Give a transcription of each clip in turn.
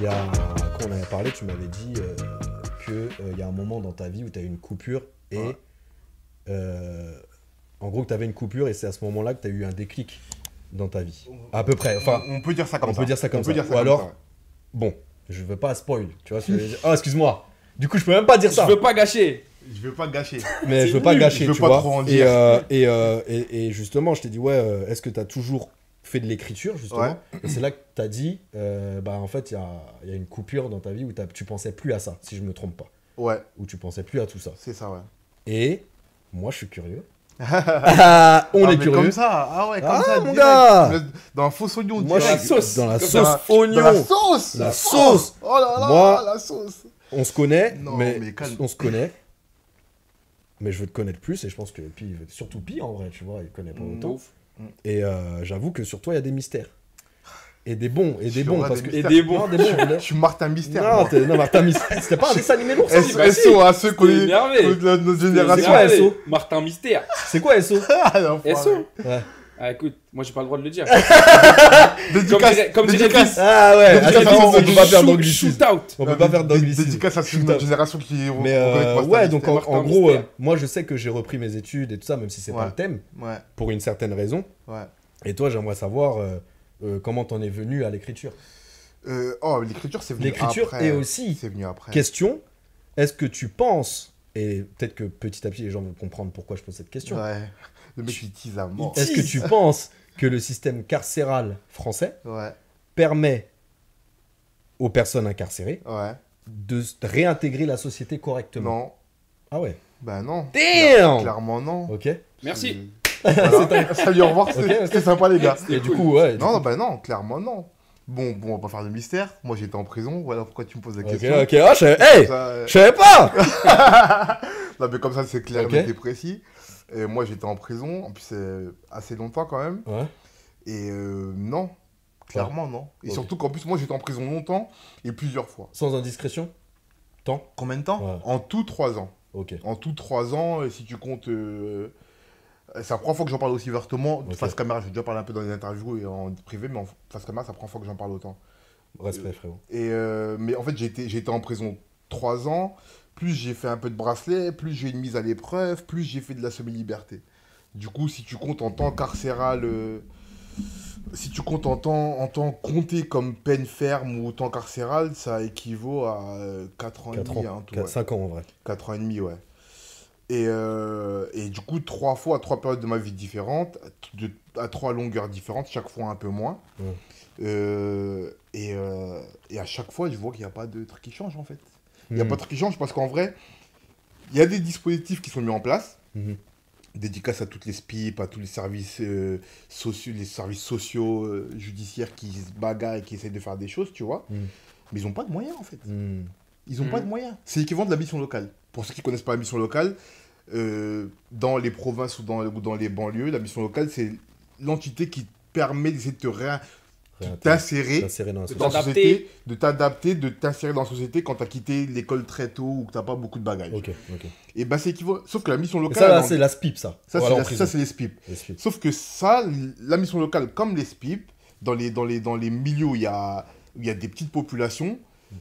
Il y a, quand on avait parlé, tu m'avais dit euh, que euh, il y a un moment dans ta vie où tu as eu une coupure et Ouais. euh, en gros que tu avais une coupure et c'est à ce moment-là que tu as eu un déclic dans ta vie. À peu près. Enfin, on peut dire ça comme on ça. peut dire ça comme on ça. Peut dire ça Ou comme alors, ça. bon, je veux pas spoil. Tu vois ce que je veux dire Oh, excuse-moi. Du coup, je peux même pas dire ça. Je veux pas gâcher. Je veux pas gâcher. Mais je veux pas gâcher, je veux tu pas vois. trop en et, euh, et, euh, et, et justement, je t'ai dit, ouais, euh, est-ce que tu as toujours fait de l'écriture, justement Ouais. Et c'est là que tu as dit, euh, bah en fait, il y a, il y a une coupure dans ta vie où tu pensais plus à ça, si je me trompe pas. Ouais, Où tu pensais plus à tout ça. c'est ça, ouais. Et moi, je suis curieux. Ah, on Ah, est curieux. Comme ça, ah ouais, comme Ah, ça. mon gars Dans un faux oignon. Moi, je suis sauce. dans la sauce oignon. Dans la sauce La sauce Oh là là, Moi- la sauce On se connaît, Non, mais, mais calme. on se connaît. Mais je veux te connaître plus et je pense que Pi, surtout Pi en vrai, tu vois, il connaît pas autant. Ouf. Et euh, j'avoue que sur toi, il y a des mystères. Et des bons, et des bons. Parce des que... Et des bons. Non, des bons. Je suis Martin Mystère. non, moi. t'es- non, Martin Mystère. C'était pas un dessin animé lourd, ça S- si, SO à ceux qu'on est énervé. de la- notre C'est génération. quoi. SO Martin Mystère. C'est quoi SO Ah, l'enfoiré. SO Ouais. Ah écoute, moi j'ai pas le droit de le dire. Comme Dédicace, dirait, comme dirait dédicace. Vince. Ah ouais, Dédicace attends, on peut pas faire d'anglicisme. Shoot out. On peut pas faire d'anglicisme. Dédicace à notre génération qui Mais euh, pas ouais, donc en, gros, euh, moi je sais que j'ai repris mes études et tout ça, même si c'est pas Ouais. le thème, Ouais, pour une certaine raison. ouais. Et toi, j'aimerais savoir euh, euh, comment t'en es venu à l'écriture? Euh, oh, l'écriture, c'est venu L'écriture après. et aussi, C'est venu après. question, est-ce que tu penses, et peut-être que petit à petit les gens vont comprendre pourquoi je pose cette question, Ouais. Le mec, il tease à mort. est-ce que tu penses que le système carcéral français Ouais, permet aux personnes incarcérées ouais. de réintégrer la société correctement? Non. Ah ouais Bah non. Damn Clairement, non. Ok. Merci. Voilà. Salut, au revoir. C'était Ok, ok. c'était sympa, les gars. Et du coup, ouais. du Non, coup- bah non, clairement, non. Bon, bon, on va pas faire de mystère. Moi, j'étais en prison. Voilà pourquoi tu me poses la Ok, question. ok. Ah, je Hey ça, euh, Je savais pas Non, mais comme ça, c'est clair, Ok. et précis. Et moi, j'étais en prison. En plus, c'est assez longtemps quand même. Ouais. Et euh, non. Clairement, non. Et surtout qu'en plus, moi, j'étais en prison longtemps et plusieurs fois. Sans indiscrétion? Temps Combien de temps? Ouais. En tout, trois ans. Ok. En tout, trois ans, et si tu comptes. euh, C'est la première fois que j'en parle aussi ouvertement. Ok. Face caméra, j'ai déjà parlé un peu dans les interviews et en privé, mais en face caméra, c'est la première fois que j'en parle autant. Respect, frérot. Et euh, mais en fait, été en prison trois ans. Plus j'ai fait un peu de bracelet, plus j'ai une mise à l'épreuve, plus j'ai fait de la semi-liberté. Du coup, si tu comptes en temps carcéral, euh, si tu comptes en temps, en temps compté comme peine ferme ou temps carcéral, ça équivaut à 4 ans 4 et demi. ans. hein, tout, ouais. 5 ans en vrai. 4 ans et demi, ouais. Et, euh, et du coup, trois fois, trois périodes de ma vie différentes, de- à trois longueurs différentes, chaque fois un peu moins. Euh, et, euh, et à chaque fois, je vois qu'il n'y a pas de truc qui change, en fait. Il n'y a Hmm. pas de truc qui change parce qu'en vrai, il y a des dispositifs qui sont mis en place. Mhm. Dédicace à toutes les SPIP, à tous les services euh, sociaux, les services sociaux, euh, judiciaires qui se bagarrent et qui essayent de faire des choses, tu vois. Mhm. Mais ils n'ont pas de moyens, en fait. Hmm. Ils n'ont pas de moyens. C'est l'équivalent de la mission locale. Pour ceux qui connaissent pas la mission locale, euh, dans les provinces ou dans, ou dans les banlieues, la mission locale, c'est l'entité qui permet d'essayer de te ré- Réintégrer- t'insérer dans la De société, de t'adapter, de t'insérer dans la société quand tu as quitté l'école très tôt ou que tu pas beaucoup de bagages. Et bah c'est équivalent. Sauf que la mission Et locale. ça, c'est la SPIP, ça. ça, c'est les SPIP. Les SPIP. Sauf que ça, la mission locale, comme les SPIP, dans les, dans les, dans les milieux où il y a, où il y a des petites populations,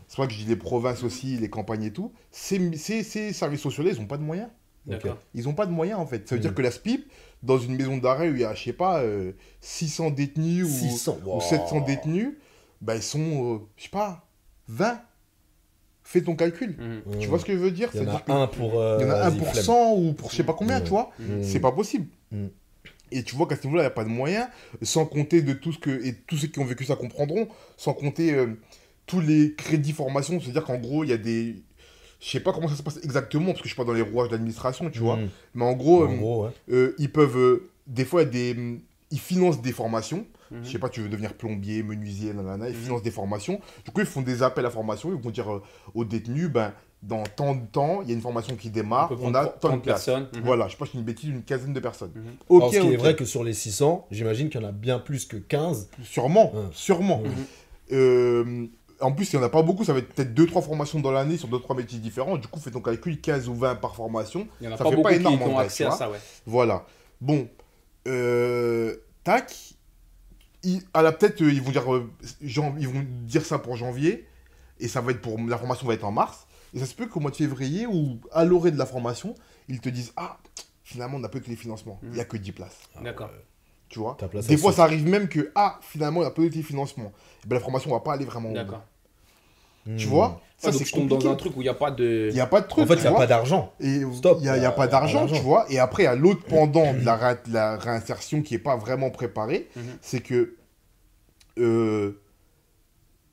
c'est vrai que je dis les provinces aussi, les campagnes et tout, ces, ces, ces services sociaux ils n'ont pas de moyens. Ils n'ont pas de moyens en fait. Ça veut dire que la SPIP, dans une maison d'arrêt où il y a, je sais pas, euh, 600 détenus ou, 600. ou wow. 700 détenus, bah ils sont, euh, je sais pas, 20. Fais ton calcul. Mhm. Hmm. Tu vois ce que je veux dire? Il y en a que un pour. euh, il y en a un vas-y, pour flemme. 100 ou pour je sais pas combien, tu vois? Mhm. c'est pas possible. Et tu vois qu'à ce niveau-là, il n'y a pas de moyens, sans compter de tout ce que. Et tous ceux qui ont vécu ça comprendront, sans compter euh, tous les crédits formation. C'est-à-dire qu'en gros, il y a des. Je sais pas comment ça se passe exactement, parce que je suis pas dans les rouages de l'administration, tu vois. Hmm. Mais en gros, En euh, gros, ouais. euh, ils peuvent. euh, des fois, des. hum, Ils financent des formations. Mhm. Je sais pas, tu veux devenir plombier, menuisier, nanana, ils Mhm. financent des formations. Du coup, ils font des appels à formation. Ils vont dire euh, aux détenus, ben, dans tant de temps, il y a une formation qui démarre, On a tant de 30 places. personnes. Mhm. Voilà, je sais pas, je dis une bêtise, une quinzaine de personnes. Ok, Alors, ce qui est vrai que sur les 600, j'imagine qu'il y en a bien plus que 15. Sûrement, sûrement. Mhm. Euh, en plus, il n'y en a pas beaucoup, ça va être peut-être 2-3 formations dans l'année sur 2-3 métiers différents. Du coup, fais ton calcul, 15 ou 20 par formation. Il y en a Ça pas fait beaucoup pas énorme, qui, ont accès à vois. ça, ouais. Voilà. Bon. Euh, tac. Ils- à la peut-être, euh, ils vont dire, euh, jan- ils vont dire ça pour janvier. et ça va être pour la formation va être en mars. Et ça se peut qu'au mois de février ou à l'orée de la formation, ils te disent ah finalement on n'a pas eu tous les financements, il n'y a que 10 places. D'accord. Tu vois Ta place, Des fois ça arrive même que ah finalement on n'a pas eu tous les financements. Et ben, la formation va pas aller vraiment. D'accord. Tu Hmm. vois Ça, Ça donc c'est je tombe dans un truc où il n'y a pas de. Il n'y a pas de truc. En fait, il tu n'y a vois. pas d'argent. Et Stop. il n'y a, il a Il a- pas il a d'argent, tu vois. Et après, il y a l'autre pendant de la, ré- de la réinsertion qui n'est pas vraiment préparée. C'est que euh,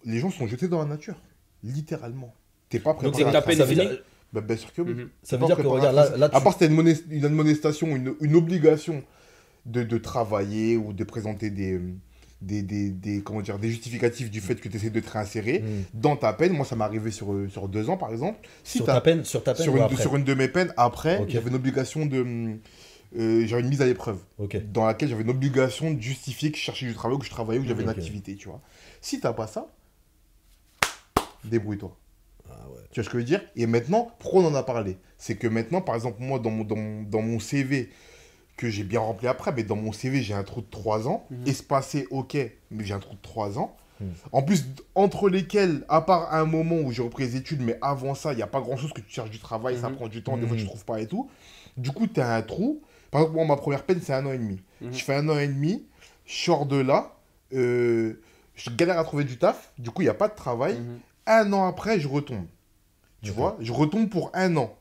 les gens sont jetés dans la nature. Littéralement. T'es pas Donc, préparé. c'est que à la ça. peine ça dire, Bah, bien sûr que oui. Ça veut dire que, regarde, à là, ça. là tu- À part si t'as une, mones- une admonestation, une, une obligation de, de travailler ou de présenter des, des, des, des- comment dire, des justificatifs du fait que tu essaies de te réinsérer Hmm. dans ta peine. Moi, ça m'est arrivé sur, sur deux ans, par exemple. Si sur ta peine, sur ta peine sur une, après sur une de mes peines, après, j'avais une obligation de. hum, euh, j'avais une mise à l'épreuve dans laquelle j'avais une obligation de justifier que je cherchais du travail ou que je travaillais ou que j'avais une activité, tu vois. Si t'as pas ça, débrouille-toi. Ah ouais. Tu vois ce que je veux dire? Et maintenant, pourquoi on en a parlé? C'est que maintenant, par exemple, moi, dans mon, dans mon, dans mon CV, que j'ai bien rempli après, mais dans mon CV, j'ai un trou de 3 ans. Mhm. Espacé, ok, mais j'ai un trou de 3 ans. Mhm. En plus, entre lesquels, à part un moment où j'ai repris les études, mais avant ça, il n'y a pas grand-chose que tu cherches du travail, ça Mhm. prend du temps, des fois, tu Mhm. trouves pas et tout. Du coup, tu as un trou. Par exemple, moi, ma première peine, c'est un an et demi. Je fais un an et demi, je sors de là, euh, je galère à trouver du taf, du coup, il n'y a pas de travail. Un an après, je retombe. Tu vois Je retombe pour un an.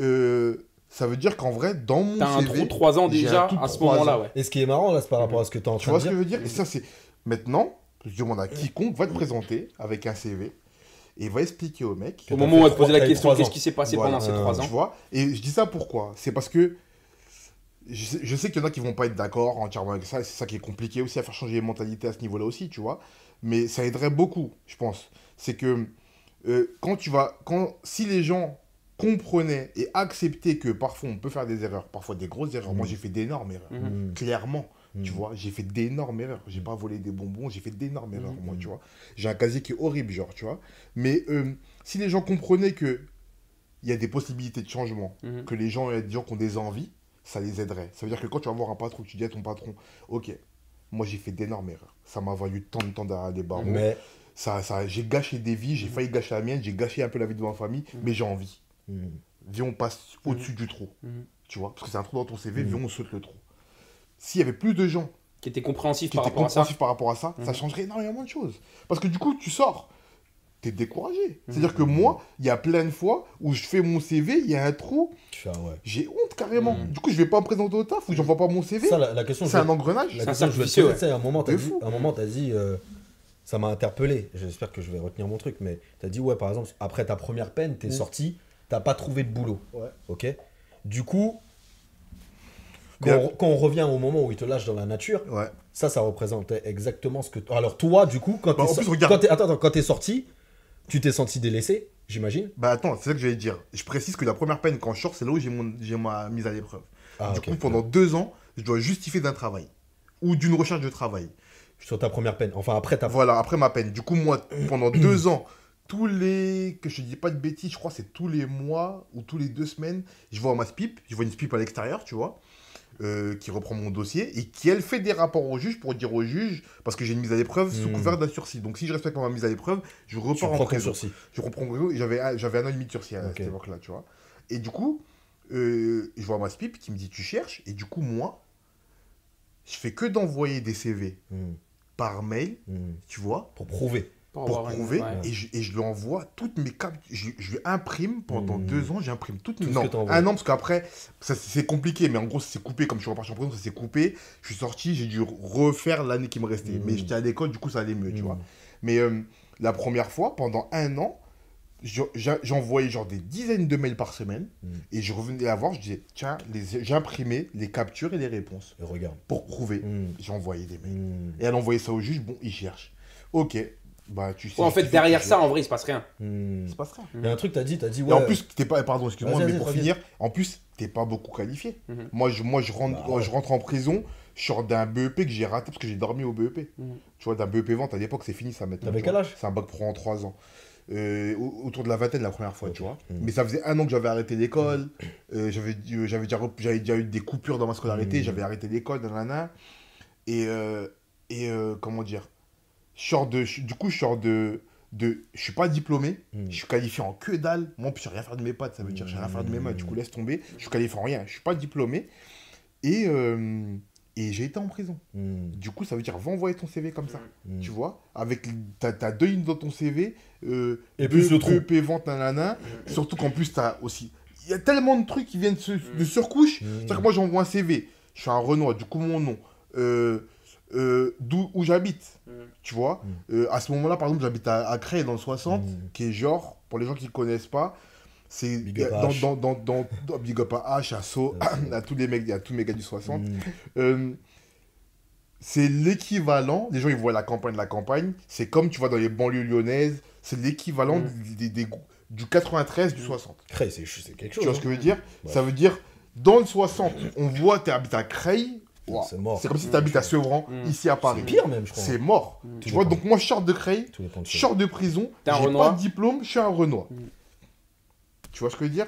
Euh, ça veut dire qu'en vrai, dans mon T'as un CV, trou de 3 ans déjà à ce moment-là, ouais. Et ce qui est marrant là, c'est par rapport à ce que tu es en Tu vois ce que je veux dire? Et ça, c'est. Maintenant, je demande à quiconque va te présenter avec un CV et va expliquer au mec. Au moment où on va te poser la question, qu'est-ce qui s'est passé Voilà. pendant ces Euh, 3 Tu ans vois? Et je dis ça pourquoi? C'est parce que je sais, je sais qu'il y en a qui vont pas être d'accord entièrement avec ça, et c'est ça qui est compliqué aussi à faire changer les mentalités à ce niveau-là aussi, tu vois? Mais ça aiderait beaucoup, je pense. C'est que euh, quand tu vas, quand si les gens comprenaient et acceptaient que parfois on peut faire des erreurs, parfois des grosses erreurs. Moi j'ai fait d'énormes erreurs, Mhm. Hmm. clairement. Tu Hmm. vois, j'ai fait d'énormes erreurs. J'ai pas volé des bonbons, j'ai fait d'énormes erreurs, Mhm. moi, tu vois. J'ai un casier qui est horrible, genre, tu vois. Mais euh, si les gens comprenaient que il y a des possibilités de changement, que les gens, il y a des gens qui ont des envies, ça les aiderait. Ça veut dire que quand tu vas voir un patron, tu dis à ton patron, ok, moi j'ai fait d'énormes erreurs. Ça m'a valu tant de temps derrière des barreaux. Mais. Ça, ça, j'ai gâché des vies, j'ai failli gâcher la mienne, j'ai gâché un peu la vie de ma famille, mais j'ai envie. Hmm. Viens, on passe au-dessus du trou. Mhm. Tu vois, parce que c'est un trou dans ton CV, viens, on saute le trou. S'il y avait plus de gens Qui était compréhensif qui par était rapport à ça. compréhensif par rapport à ça, ça changerait énormément de choses. Parce que du coup, tu sors, t'es découragé. C'est-à-dire que moi, il y a plein de fois où je fais mon CV, il y a un trou, ah ouais. j'ai honte carrément. Du coup, je vais pas me présenter au taf ou j'envoie pas mon CV. Ça, la, la question, C'est je un engrenage. la question je vais te à un moment, t'as dit, un moment, t'as dit, euh, ça m'a interpellé. J'espère que je vais retenir mon truc, mais t'as dit, ouais, par exemple, après ta première peine, t'es Mhm. sorti, t'as pas trouvé de boulot. Ouais. Ok. Du coup, quand, on, quand on revient au moment où il te lâche dans la nature, Ouais. ça, ça représentait exactement ce que. Alors toi, du coup, quand Bah, t'es so- quand attends, attends, quand t'es sorti, tu t'es senti délaissé, j'imagine? Bah attends, c'est ça que j'allais dire. Je précise que la première peine quand je sors, c'est là où j'ai mon- j'ai ma mise à l'épreuve. Ah, du coup, pendant deux ans, je dois justifier d'un travail ou d'une recherche de travail. Sur ta première peine. Enfin, après ta. Voilà, après ma peine. Du coup, moi, pendant deux ans, tous les. Que je te dis pas de bêtises, je crois que c'est tous les mois ou tous les deux semaines, je vois ma SPIP, je vois une SPIP à l'extérieur, tu vois, euh, qui reprend mon dossier et qui, elle, fait des rapports au juge pour dire au juge, parce que j'ai une mise à l'épreuve sous Hmm. couvert d'un sursis. Donc, si je respecte ma mise à l'épreuve, je Tu repars en prends ton prison. sursis. Je reprends en j'avais un- j'avais un an et demi de sursis à cette époque-là, tu vois. Et du coup, euh, je vois ma SPIP qui me dit tu cherches, et du coup, moi, je fais que d'envoyer des CV Hmm, par mail, hmm. tu vois Pour prouver. Pour pour avoir une- prouver ouais. et, je, et je lui envoie toutes mes captures. Je, je lui imprime pendant Hmm. deux ans, j'imprime toutes mes. Tout Non, que un an parce qu'après, c'est compliqué, mais en gros, c'est coupé. Comme je suis reparti en prison, ça s'est coupé. Je suis sorti, j'ai dû refaire l'année qui me restait. Mais j'étais à l'école, du coup, ça allait mieux, tu Hmm. vois. Mais euh, la première fois, pendant un an, j'envoyais genre des dizaines de mails par semaine et je revenais à voir, je disais, tiens, j'imprimais les captures et les réponses Et regarde. pour prouver. Envoyé des mails. Et elle envoyait ça au juge, bon, il cherche. Ok, bah tu sais. Ouais, en fait, derrière ça, en vrai, il se passe rien. hmm. il se passe rien. Il y a un truc, t'as dit, t'as dit, ouais. Et en plus, t'es pas, pardon, excuse-moi, mais pour finir, en plus, t'es pas beaucoup qualifié. Mhm. Moi, je, moi je, rentre, Bah, ouais. je rentre en prison, je sors d'un BEP que j'ai raté parce que j'ai dormi au BEP. Mhm. Tu vois, d'un BEP vente, à l'époque, c'est fini ça maintenant. T'avais quel âge? C'est un bac pro en 3 ans. Euh, au- autour de la vingtaine la première fois, tu vois. Mhm. Mais ça faisait un an que j'avais arrêté l'école. euh, j'avais euh, j'avais déjà, rep- j'avais déjà eu des coupures dans ma scolarité. J'avais arrêté l'école, nanana. Et, euh, et euh, comment dire? Je sors de, Du coup, je sors de, de je suis pas diplômé, Mm. je suis qualifié en que dalle. Moi, je sais rien faire de mes pattes, ça veut dire je sais rien faire de mes mains. Du coup, laisse tomber. Je suis qualifié en rien, je suis pas diplômé. Et, euh, et j'ai été en prison. Mm. Du coup, ça veut dire va envoyer ton CV comme ça. Mm. Tu vois Avec t'as, deux lignes dans ton CV. Euh, Et plus le trou. EP vente, nanana. Surtout qu'en plus, t'as aussi. Il y a tellement de trucs qui viennent de surcouche. C'est-à-dire que moi, j'envoie un CV. Je suis un Renoir, du coup, mon nom. Euh, euh, d'où où j'habite. Mm. Tu vois Mm. Euh, À ce moment-là, par exemple, j'habite à, à Creil dans le 60, Mm. qui est genre, pour les gens qui ne connaissent pas, c'est dans, H. dans, dans, dans, dans- Big up à H, à So, à tous les mecs, à tous mes gars du 60. Mm. Euh, c'est l'équivalent, les gens ils voient la campagne, la campagne, c'est comme tu vois dans les banlieues lyonnaises, c'est l'équivalent des, des- du 93, du 60. Creil, c'est quelque chose. Tu vois ce hein. que je veux dire? Ouais. Ça veut dire, dans le 60, on voit tu habites à Creil, C'est mort. c'est comme si tu habites à Sevran, Mm. ici à Paris. C'est pire même, je crois. C'est mort. Mm. Tu Tout vois, donc moi je sors de Creil, je sors de prison, j'ai pas de diplôme, je suis un Renoir. Mm. Tu vois ce que je veux dire?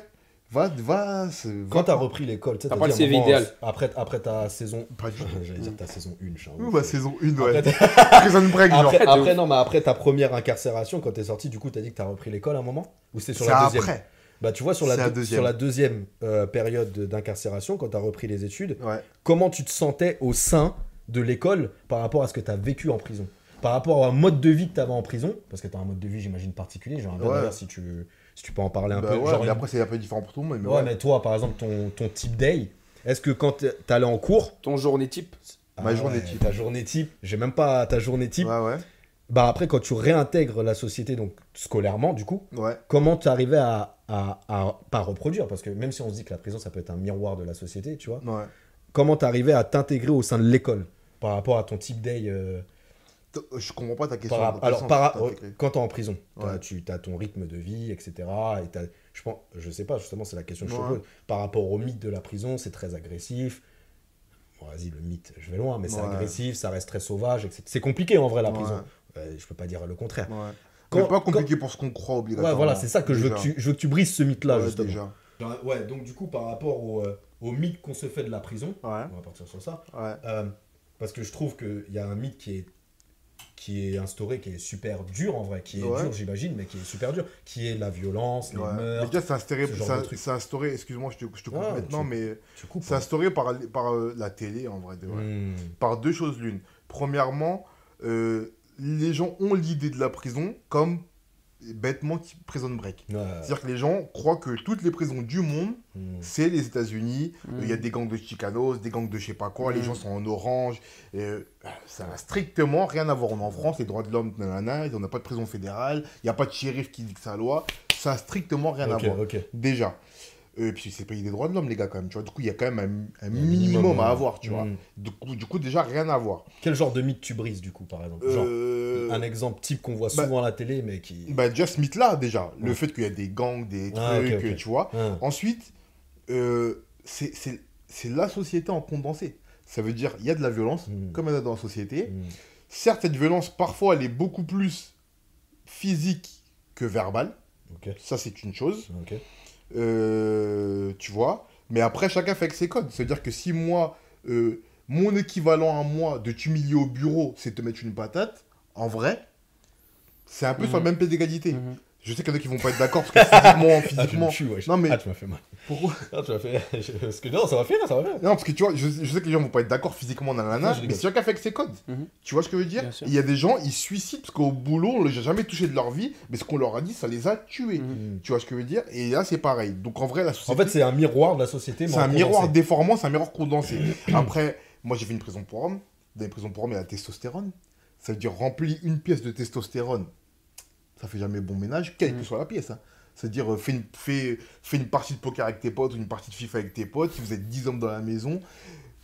Va, va, Quand t'as repris l'école, tu sais, T'as pas le CV idéal. Après, après ta saison. Pas du tout. J'allais dire ta saison 1, je suis un Ouh, ouf. ma saison 1, ouais. Après, Prison break, genre. après, après, non, mais après ta première incarcération, quand t'es sorti, du coup, t'as dit que t'as repris l'école à un moment? Ou c'était sur la deuxième? après. Bah, tu vois, sur la, C'est la deux- deuxième. sur la deuxième euh, période de- d'incarcération, quand t'as repris les études, Ouais. comment tu te sentais au sein de l'école par rapport à ce que t'as vécu en prison? Par rapport à un mode de vie que t'avais en prison? Parce que t'as un mode de vie, j'imagine, particulier. J'aimerais bien Ouais. si tu, si tu peux en parler un Bah peu. ouais, genre mais une- après c'est un peu différent pour tout le monde. Mais Ouais, ouais. mais toi, par exemple, ton, ton type day, est-ce que quand t'es- t'allais en cours, Ton journée type? Ma journée ouais, type. ta journée type, j'ai même pas ta journée type, Ouais, ouais. Bah après, quand tu réintègres la société, donc scolairement, du coup, Ouais. comment tu arrivais à, à, à- pas reproduire? Parce que même si on se dit que la prison, ça peut être un miroir de la société, tu vois, Ouais. comment tu arrivais à t'intégrer au sein de l'école par rapport à ton type day euh, T- Je comprends pas ta question. par- Alors, sens par- t'as intégré quand tu es en prison, Ouais. tu as ton rythme de vie, etc. Et je, pense, je sais pas, justement, c'est la question que je te pose. Par rapport au mythe de la prison, c'est très agressif. Bon, vas-y, le mythe, je vais loin, mais c'est agressif, ça reste très sauvage, etc. C'est compliqué en vrai, la prison. Je peux pas dire le contraire. Ouais. Quand- mais pas compliqué pour ce qu'on croit obligatoirement. Ouais, voilà, c'est ça que je veux que, tu, je veux que tu brises ce mythe-là, Ouais, justement. déjà. Ouais, donc du coup, par rapport au, euh, au mythe qu'on se fait de la prison, Ouais. on va partir sur ça, Ouais. euh, parce que je trouve qu'il y a un mythe qui est, qui est instauré, qui est super dur en vrai, qui est Ouais. dur, j'imagine, mais qui est super dur, qui est la violence, les Ouais. Mais meurtres. déjà, c'est instauré, ce c'est- c'est instauré, excuse-moi, je te, je te coupe Ah, maintenant, tu- mais Tu coupes. c'est hein. instauré par, par euh, la télé, en vrai. de vrai. Hmm. Par deux choses l'une. Premièrement, euh, les gens ont l'idée de la prison comme bêtement prison break. Ouais. C'est-à-dire que les gens croient que toutes les prisons du monde, Hmm. c'est les États-Unis. Mm. Il y a des gangs de chicanos, des gangs de je sais pas quoi, les Mm. gens sont en orange. et, euh, ça n'a strictement rien à voir. On est en France, les droits de l'homme, nanana, on n'a pas de prison fédérale, il n'y a pas de shérif qui dicte sa loi. Ça n'a strictement rien à voir. Déjà. Euh, puis c'est pays des droits de l'homme, les gars, quand même. Tu vois, du coup, il y a quand même un, un minimum, minimum, à ouais. avoir, tu vois. Mm. Du coup, du coup, déjà, rien à voir. Quel genre de mythe tu brises, du coup, par exemple? Genre, Euh, un exemple type qu'on voit bah- souvent à la télé, mais qui. bah, déjà, ce mythe-là, déjà. Le fait qu'il y a des gangs, des trucs, Ah, ok. euh, tu vois. Hein. Ensuite, euh, c'est la société en condensé. Ça veut dire il y a de la violence, Mm. comme il y a dans la société. Hmm. Certes, cette violence, parfois, elle est beaucoup plus physique que verbale. Ça, c'est une chose. Euh, tu vois. Mais après, chacun fait avec ses codes. C'est-à-dire que si moi, euh, mon équivalent à moi de t'humilier au bureau, c'est te mettre une patate, en vrai, c'est un peu Mhm. sur le même pied d'égalité. Mhm. Je sais qu'il y en a qui vont pas être d'accord parce que physiquement, Ah, tu physiquement. me tues. Non, mais- Ah, tu m'as fait mal. Pourquoi Ah, tu m'as fait. Parce que non, ça va faire, ça va faire. Non, parce que tu vois, je, je sais que les gens vont pas être d'accord physiquement, nanana, je mais c'est chacun fait avec ses codes. Mhm. Tu vois ce que je veux dire. Il y a des gens, ils se suicident parce qu'au boulot, on les a jamais touché de leur vie, mais ce qu'on leur a dit, ça les a tués. Mhm. Tu vois ce que je veux dire Et là, c'est pareil. Donc en vrai, la En société. fait, c'est un miroir de la société. C'est en un miroir déformant, c'est un miroir condensé. Après, moi j'ai fait une prison pour hommes. Dans les prisons pour hommes, il y a la testostérone. Ça veut dire remplir une pièce de testostérone. Ça fait jamais bon ménage, quelle que Mm. soit la pièce. hein. C'est-à-dire, euh, fais une, fais, fais une partie de poker avec tes potes ou une partie de FIFA avec tes potes. Si vous êtes 10 hommes dans la maison,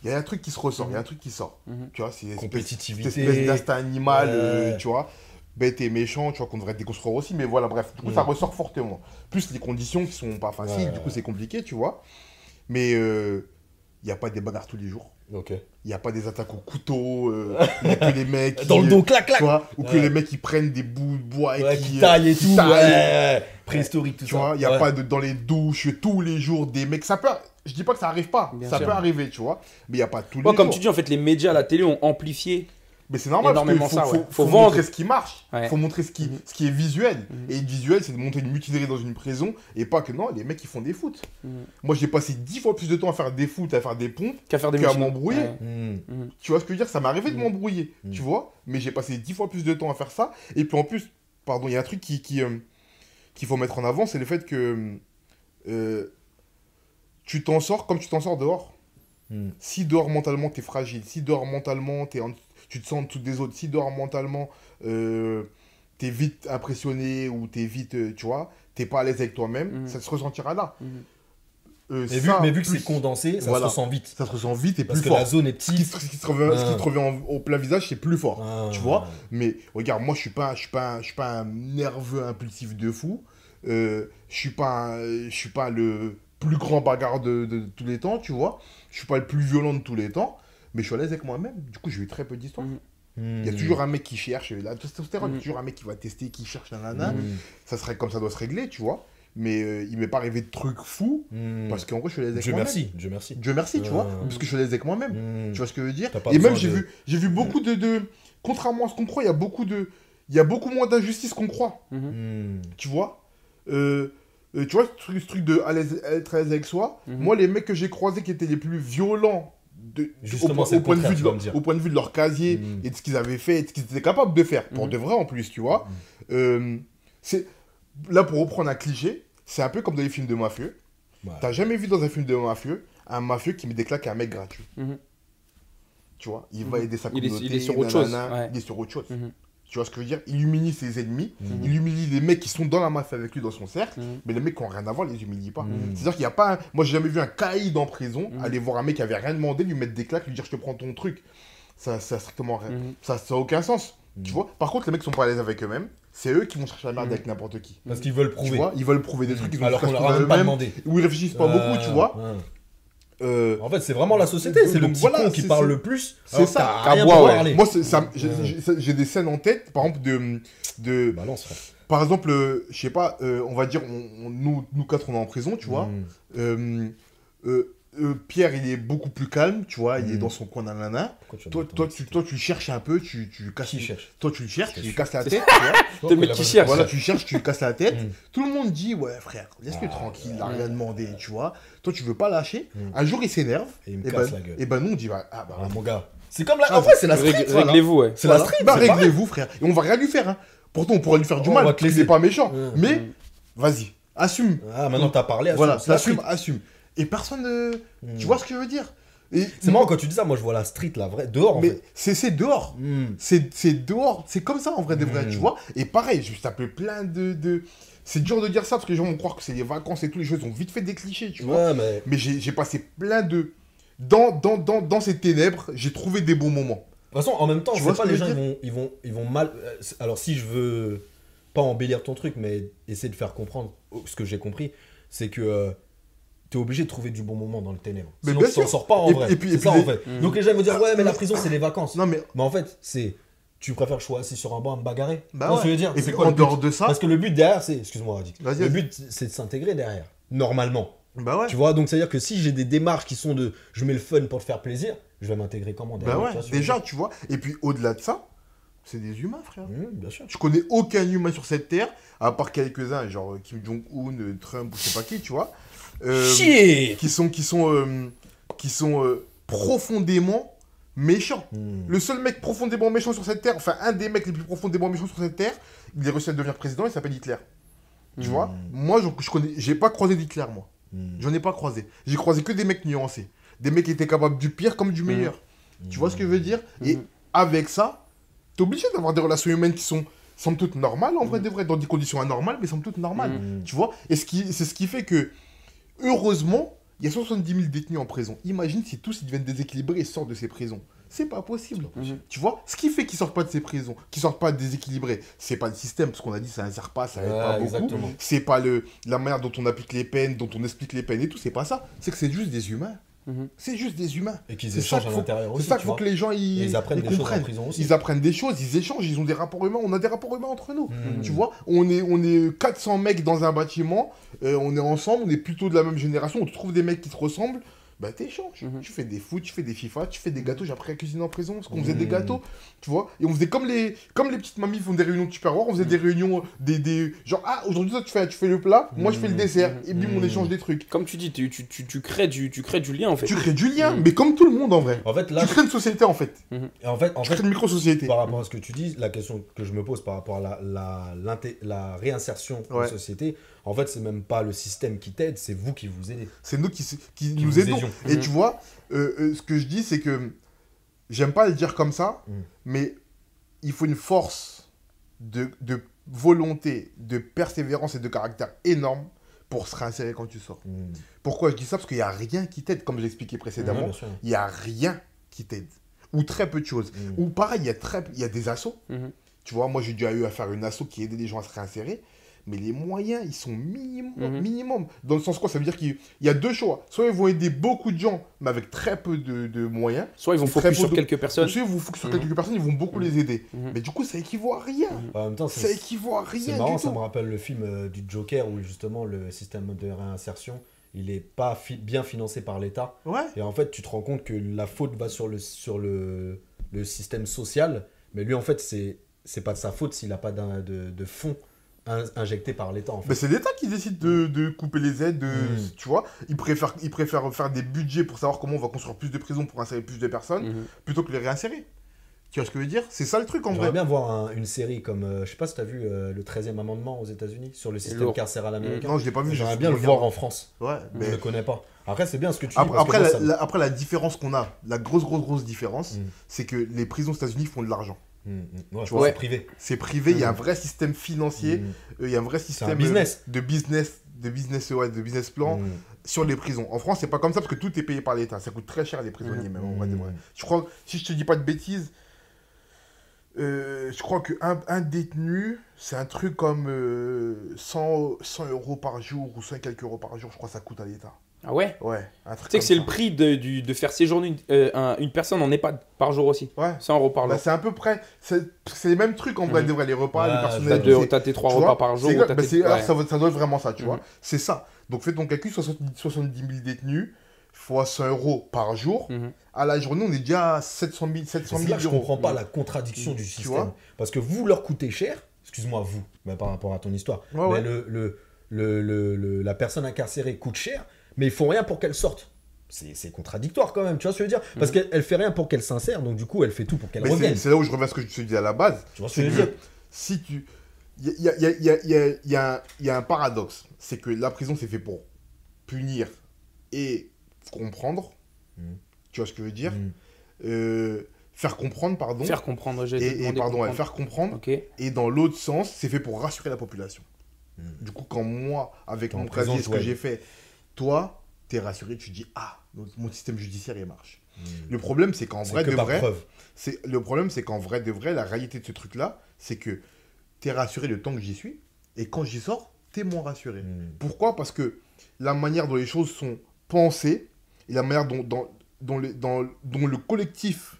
il y a un truc qui se ressort, il y a un truc qui sort. Mhm. Tu vois, c'est espèce- Compétitivité. cette espèce d'instinct animal, Ouais. euh, tu vois. Bête et méchant, tu vois, qu'on devrait déconstruire aussi, mais voilà, bref, du coup, Mm. ça ressort fortement. Plus les conditions qui sont pas faciles, Ouais, du coup, ouais. c'est compliqué, tu vois. Mais il n'y a pas des bagarres tous les jours. Ok. Il n'y a pas des attaques au couteau. euh, Il n'y a que les mecs. qui- Dans le dos, clac, clac. Tu vois, ou que Ouais. les mecs qui prennent des bouts de bois et Ouais, qui, qui euh, taille et qui tout. taillent. Ouais. Préhistorique, tout Tu ça. vois, il n'y a Ouais. pas de, dans les douches tous les jours des mecs. Ça peut, je dis pas que ça arrive pas. Bien ça sûr. peut arriver, tu vois. Mais il n'y a pas tous les Ouais, comme jours. tu dis, en fait, les médias, la télé ont amplifié Mais c'est normal, parce qu'il faut, ça, faut, ouais. faut Faut vendre. montrer ce qui marche. Ouais. faut montrer ce qui, Mhm. ce qui est visuel. Mhm. Et visuel, c'est de montrer une mutinerie dans une prison et pas que non, les mecs, ils font des foot. Mhm. Moi, j'ai passé dix fois plus de temps à faire des foot, à faire des pompes. Qu'à faire des Qu'à machines. m'embrouiller. Ouais. Tu vois ce que je veux dire? Ça m'est arrivé de m'embrouiller, tu vois? Mais j'ai passé dix fois plus de temps à faire ça. Et puis en plus, pardon, il y a un truc qui, qui, euh, qu'il faut mettre en avant, c'est le fait que euh, tu t'en sors comme tu t'en sors dehors. Si dehors mentalement t'es fragile, si dehors mentalement t'es en- tu te sens en dessous des autres, si dehors mentalement euh, t'es vite impressionné ou t'es vite, euh, tu vois, t'es pas à l'aise avec toi-même, Mhm. ça se ressentira là. Mhm. Euh, Mais vu, mais vu que plus- c'est condensé, ça Voilà. se ressent vite. ça se ressent vite et Parce plus que fort. la zone est Ce qui, petite. ce qui te revient, ce qui Ah. te revient en- au plein visage, c'est plus fort. Ah. Tu vois Mais regarde, moi, je suis pas, je suis pas, je suis pas un nerveux impulsif de fou. Euh, je suis pas, un- je suis pas le plus grand bagarre de, de tous les temps, tu vois. Je suis pas le plus violent de tous les temps, mais je suis à l'aise avec moi-même. Du coup, j'ai eu très peu d'histoires. Mhm. Il y a Hmm. toujours un mec qui cherche la testostérone, il y a Mhm. toujours un mec qui va tester, qui cherche nanana. Hmm. Ça serait comme ça doit se régler, tu vois. Mais euh, il m'est pas arrivé de trucs fous Hmm. parce qu'en vrai, je suis à l'aise avec Dieu moi-même. merci, Dieu merci. Dieu merci, tu vois, Ah. parce que je suis à l'aise avec moi-même. Tu vois ce que je veux dire Et même j'ai de- vu, j'ai vu beaucoup de, de, contrairement à ce qu'on croit, il y a beaucoup de, il y a beaucoup moins d'injustice qu'on croit. Mhm. Tu vois Euh, euh, Tu vois ce truc, ce truc de à l'aise- être à l'aise avec soi. Mhm. Moi, les mecs que j'ai croisés qui étaient les plus violents. De, Justement, au, point de vue de leur, me au point de vue de leur casier Mhm. et de ce qu'ils avaient fait et de ce qu'ils étaient capables de faire pour Mhm. de vrai en plus tu vois Euh, c'est là pour reprendre un cliché c'est un peu comme dans les films de mafieux Ouais. T'as jamais vu dans un film de mafieux un mafieux qui met des claques à un mec gratuit. Mhm. Tu vois, il va Mhm. aider sa Il est- communauté. il est sur autre chose, nanana, ouais. Il est sur autre chose. Tu vois ce que je veux dire? Il humilie ses ennemis, Mhm. il humilie les mecs qui sont dans la mafia avec lui dans son cercle, Mhm. mais les mecs qui n'ont rien à voir, les humilie pas. Mhm. C'est-à-dire qu'il n'y a pas. un- Moi, j'ai jamais vu un caïd en prison aller voir un mec qui avait rien demandé, lui mettre des claques, lui dire je te prends ton truc. Ça, ça a strictement rien. Mhm. Ça n'a aucun sens. Tu vois? Par contre, les mecs qui sont pas à l'aise avec eux-mêmes, c'est eux qui vont chercher la merde avec n'importe qui. Parce qu'ils veulent Tu prouver. vois? Ils veulent prouver des trucs, ils Alors qu'on leur a pas demandé. Ou ils réfléchissent pas beaucoup, Euh, tu vois? Euh, En fait, c'est vraiment la société. C'est le petit voilà, con qui parle le plus. c'est ça. Qu'à rien ouais. Moi, j'ai des scènes en tête, par exemple, de. de Balance, frère. par exemple, euh, je sais pas, euh, on va dire, on, on- nous, nous quatre, on est en prison, tu vois. Hmm. Euh, Pierre, il est beaucoup plus calme, tu vois, il est Mhm. dans son coin nanana. Tu Toi, toi, tu, toi, tu cherches un peu, tu, tu casses. Qui cherche Toi, tu le cherches, tu lui casses la tête, tu vois. Qui cherche. Voilà, tu cherches, tu lui casses la tête. Tout le monde dit, ouais, frère, laisse-le Ah, tranquille, il a ouais. rien demandé, tu vois. Toi, tu veux pas lâcher. Mm. Un jour, il s'énerve. Et il me Et casse ben, la gueule. et ben, nous, on dit, bah, ah, bah, Ah, mon gars. C'est comme la. Ah, En vrai, c'est la street. Réglez-vous, ouais. C'est la street. Bah, réglez-vous, frère. Et on va rien lui faire. Hein. Pourtant, on pourrait lui faire du mal, laisser. n'est pas méchant. Ouais. Mais, vas-y, assume. Ah, maintenant t'as parlé. Voilà, assume, assume. Et personne ne. Hmm. Tu vois ce que je veux dire C'est marrant quand tu dis ça. Moi, je vois la street, la vraie. Dehors, Mais c'est c'est dehors. Hmm. C'est c'est dehors. C'est comme ça en vrai de vrai, Mm. tu vois. Et pareil, je tapé plein de. de... C'est dur de dire ça parce que les gens vont croire que c'est les vacances et tout. Les choses ont vite fait des clichés, tu vois. Ouais, mais. Mais j'ai passé plein de. Dans, dans, dans, dans ces ténèbres, j'ai trouvé des bons moments. De toute façon, en même temps, c'est vois pas les je gens, ils vont, ils, vont, ils vont mal. euh, Alors, si je veux pas embellir ton truc, mais essayer de faire comprendre ce que j'ai compris, c'est que t'es obligé de trouver du bon moment dans le ténèbre. Mais Sinon, bien tu t'en sors pas en Et- vrai. et puis- c'est et ça, en fait. Mm. Donc, les gens ils vont dire, ouais, mais la prison, c'est les vacances. Non, mais. Mais en fait, c'est. Tu préfères je sois assis sur un banc à me bagarrer? Bah Tu ouais. je veux dire? Et C'est puis quoi en le but? dehors de ça? Parce que le but derrière, c'est. Excuse-moi, Le but, c'est de s'intégrer derrière. Normalement. Bah ouais. Tu vois, donc c'est-à-dire que si j'ai des démarches qui sont de je mets le fun pour te faire plaisir, je vais m'intégrer comment derrière? Bah tu vois ouais, déjà, tu vois. Et puis au-delà de ça, c'est des humains, frère. dire Mmh, bien sûr. Je connais aucun humain sur cette terre, à part quelques-uns, genre Kim Jong-un, Trump ou je sais pas qui, tu vois. Euh, Chier qui sont, qui sont, euh, qui sont euh, profondément méchants. Mmh. Le seul mec profondément méchant sur cette terre, enfin un des mecs les plus profondément méchants sur cette terre, il est réussi à devenir président, il s'appelle Hitler. Tu Mm. vois? Moi, je, je connais, j'ai pas croisé d'Hitler, moi. Mmh. J'en ai pas croisé. J'ai croisé que des mecs nuancés. Des mecs qui étaient capables du pire comme du meilleur. Tu vois ce que je veux dire? Et avec ça, t'es obligé d'avoir des relations humaines qui sont, somme toute, normales, en vrai de vrai, dans des conditions anormales, mais somme toute normales. Mmh. Tu vois? Et ce qui, c'est ce qui fait que, heureusement, il y a 70 000 détenus en prison. Imagine si tous ils deviennent déséquilibrés et sortent de ces prisons. C'est pas possible. Tu vois Ce qui fait qu'ils sortent pas de ces prisons, qu'ils sortent pas déséquilibrés, c'est pas le système, parce qu'on a dit ça insère pas, ça aide Ouais, pas beaucoup. C'est pas le, la manière dont on applique les peines, dont on explique les peines et tout, c'est pas ça. C'est que c'est juste des humains. Mhm. C'est juste des humains. Et qu'ils C'est ça échangent qu'il à faut- l'intérieur C'est aussi. ça tu qu'il faut que les gens ils, Et ils apprennent ils des choses en comprennent. prison aussi. Ils apprennent des choses, ils échangent, ils ont des rapports humains. On a des rapports humains entre nous. Mmh. Tu vois, on est, on est 400 mecs dans un bâtiment, euh, on est ensemble, on est plutôt de la même génération, on trouve des mecs qui se ressemblent. Bah t'échanges. Mhm. Tu fais des foot, tu fais des FIFA, tu fais des gâteaux. J'ai appris à cuisiner en prison parce qu'on faisait des gâteaux, tu vois. Et on faisait comme les, comme les petites mamies font des réunions de tupperware, on faisait des réunions, des, des... genre, ah, aujourd'hui toi tu fais, tu fais le plat, moi je fais le Mhm. dessert, et bim on échange des trucs. Comme tu dis, tu, tu, tu, tu crées du, tu crées du lien en fait. Tu crées du lien, mais comme tout le monde en vrai. En fait, là, Tu crées une société en fait. en fait, en Tu fait, crées une micro-société. par rapport à ce que tu dis, la question que je me pose par rapport à la, la, l'inté- la réinsertion en société, en fait, c'est même pas le système qui t'aide, c'est vous qui vous aidez. C'est nous qui, s- qui Qui nous aidons. aidions. Et Mhm. tu vois, euh, euh, ce que je dis, c'est que j'aime pas le dire comme ça, Mhm. mais il faut une force de, de volonté, de persévérance et de caractère énorme pour se réinsérer quand tu sors. Mm. Pourquoi je dis ça? Parce qu'il n'y a rien qui t'aide, comme j'ai expliqué Ouais, précédemment. Il n'y a rien qui t'aide. Ou très peu de choses. Mm. Ou pareil, il y, a très- il y a des assos. Mhm. Tu vois, moi j'ai eu à faire une asso qui aidait les gens à se réinsérer. Mais les moyens, ils sont minimum. Mhm. minimum. Dans le sens quoi Ça veut dire qu'il y a deux choix. Soit ils vont aider beaucoup de gens, mais avec très peu de, de moyens. Soit ils vont C'est très focus sur de- quelques personnes. Soit ils vont focus sur Mhm. quelques personnes, ils vont beaucoup les aider. Mhm. Mais du coup, ça équivaut à rien. En même temps, Ça c'est équivaut à c'est rien marrant, du ça tout. me rappelle le film euh, du Joker où justement le système de réinsertion, il est pas fi- bien financé par l'État. Ouais. Et en fait, tu te rends compte que la faute va sur le, sur le, le système social, mais lui, en fait, c'est c'est pas de sa faute s'il n'a pas de, de fonds in- injectés par l'État. En fait. Mais c'est l'État qui décide de, de couper les aides, de- Mhm. tu vois. Ils préfèrent, ils préfèrent faire des budgets pour savoir comment on va construire plus de prisons pour insérer plus de personnes, Mhm. plutôt que les réinsérer. Tu vois ce que je veux dire? C'est ça le truc en J'aimerais vrai. bien voir un- une série comme, euh, je sais pas si tu as vu euh, le 13e amendement aux États-Unis sur le système lourd. carcéral américain. Non, je l'ai pas vu. J'aimerais je- bien je le voir en France. Ouais, Je mais le connais pas. Après, c'est bien ce que tu dis. Après, que après, ça la- après, la différence qu'on a, la grosse, grosse, grosse différence, Mm. c'est que les prisons aux États-Unis font de l'argent. Ouais, vois, vois. c'est privé. C'est privé, il y a un Mm. vrai système financier, euh, il y a un vrai un système business. euh, de business, de business, ouais, de business plan sur les prisons. En France, c'est pas comme ça parce que tout est payé par l'État. Ça coûte très cher les prisonniers, même. Je crois, si je te dis pas de bêtises, euh, je crois qu'un un détenu, c'est un truc comme euh, 100, 100 euros par jour ou 100 et quelques euros par jour, je crois que ça coûte à l'État. Ah ouais Ouais, Tu sais que c'est ça. le prix de, du- de faire séjourner une, euh, un- une personne en EHPAD par jour aussi. Ouais. 100 euros par Bah, jour. c'est à peu près, c'est c'est les mêmes trucs en vrai, Mhm. de vrai, les repas, Ouais, le T'as personnel. deux- c'est- t'as tes 3 tu repas vois, par jour. c'est ou bah, tes- c'est- alors, ouais. ça, va- ça doit être vraiment ça, tu Mhm. vois. C'est ça. Donc fais ton calcul, 70, 70 000 détenus fois 100 euros par jour. Mhm. À la journée, on est déjà à 700 000, 700 C'est 000 là que je euros. comprends pas la contradiction du Tu système. vois Parce que vous leur coûtez cher, excuse-moi, vous, mais par rapport à ton histoire, Ouais, mais ouais. Le, le, le, le- le- la personne incarcérée coûte cher, mais ils font rien pour qu'elle sorte. C'est contradictoire quand même, tu vois ce que je veux dire? Parce qu'elle elle fait rien pour qu'elle s'insère, donc du coup elle fait tout pour qu'elle revienne. c'est là où je reviens à ce que je te disais à la base. Tu vois ce que je veux dire? si tu. Il y a, y a- y a- y a- y a un- y a un paradoxe. C'est que la prison, c'est fait pour punir et comprendre. Mhm. Tu vois ce que je veux dire? Mm. Euh, Faire comprendre, pardon. Faire comprendre, j'ai et, et pardon, comprendre. faire comprendre. Et dans l'autre sens, c'est fait pour rassurer la population. Mm. Du coup, quand moi, avec en mon casier, ce que j'ai fait, toi, t'es rassuré, tu dis Ah, mon système judiciaire, il marche. Mm. Le problème, c'est qu'en vrai de vrai, c'est le problème, c'est qu'en vrai de vrai, la réalité de ce truc-là, c'est que t'es rassuré le temps que j'y suis, et quand j'y sors, t'es moins rassuré. Mm. Pourquoi? Parce que la manière dont les choses sont pensées, et la manière dont, dont, dont, les- dont- dont le collectif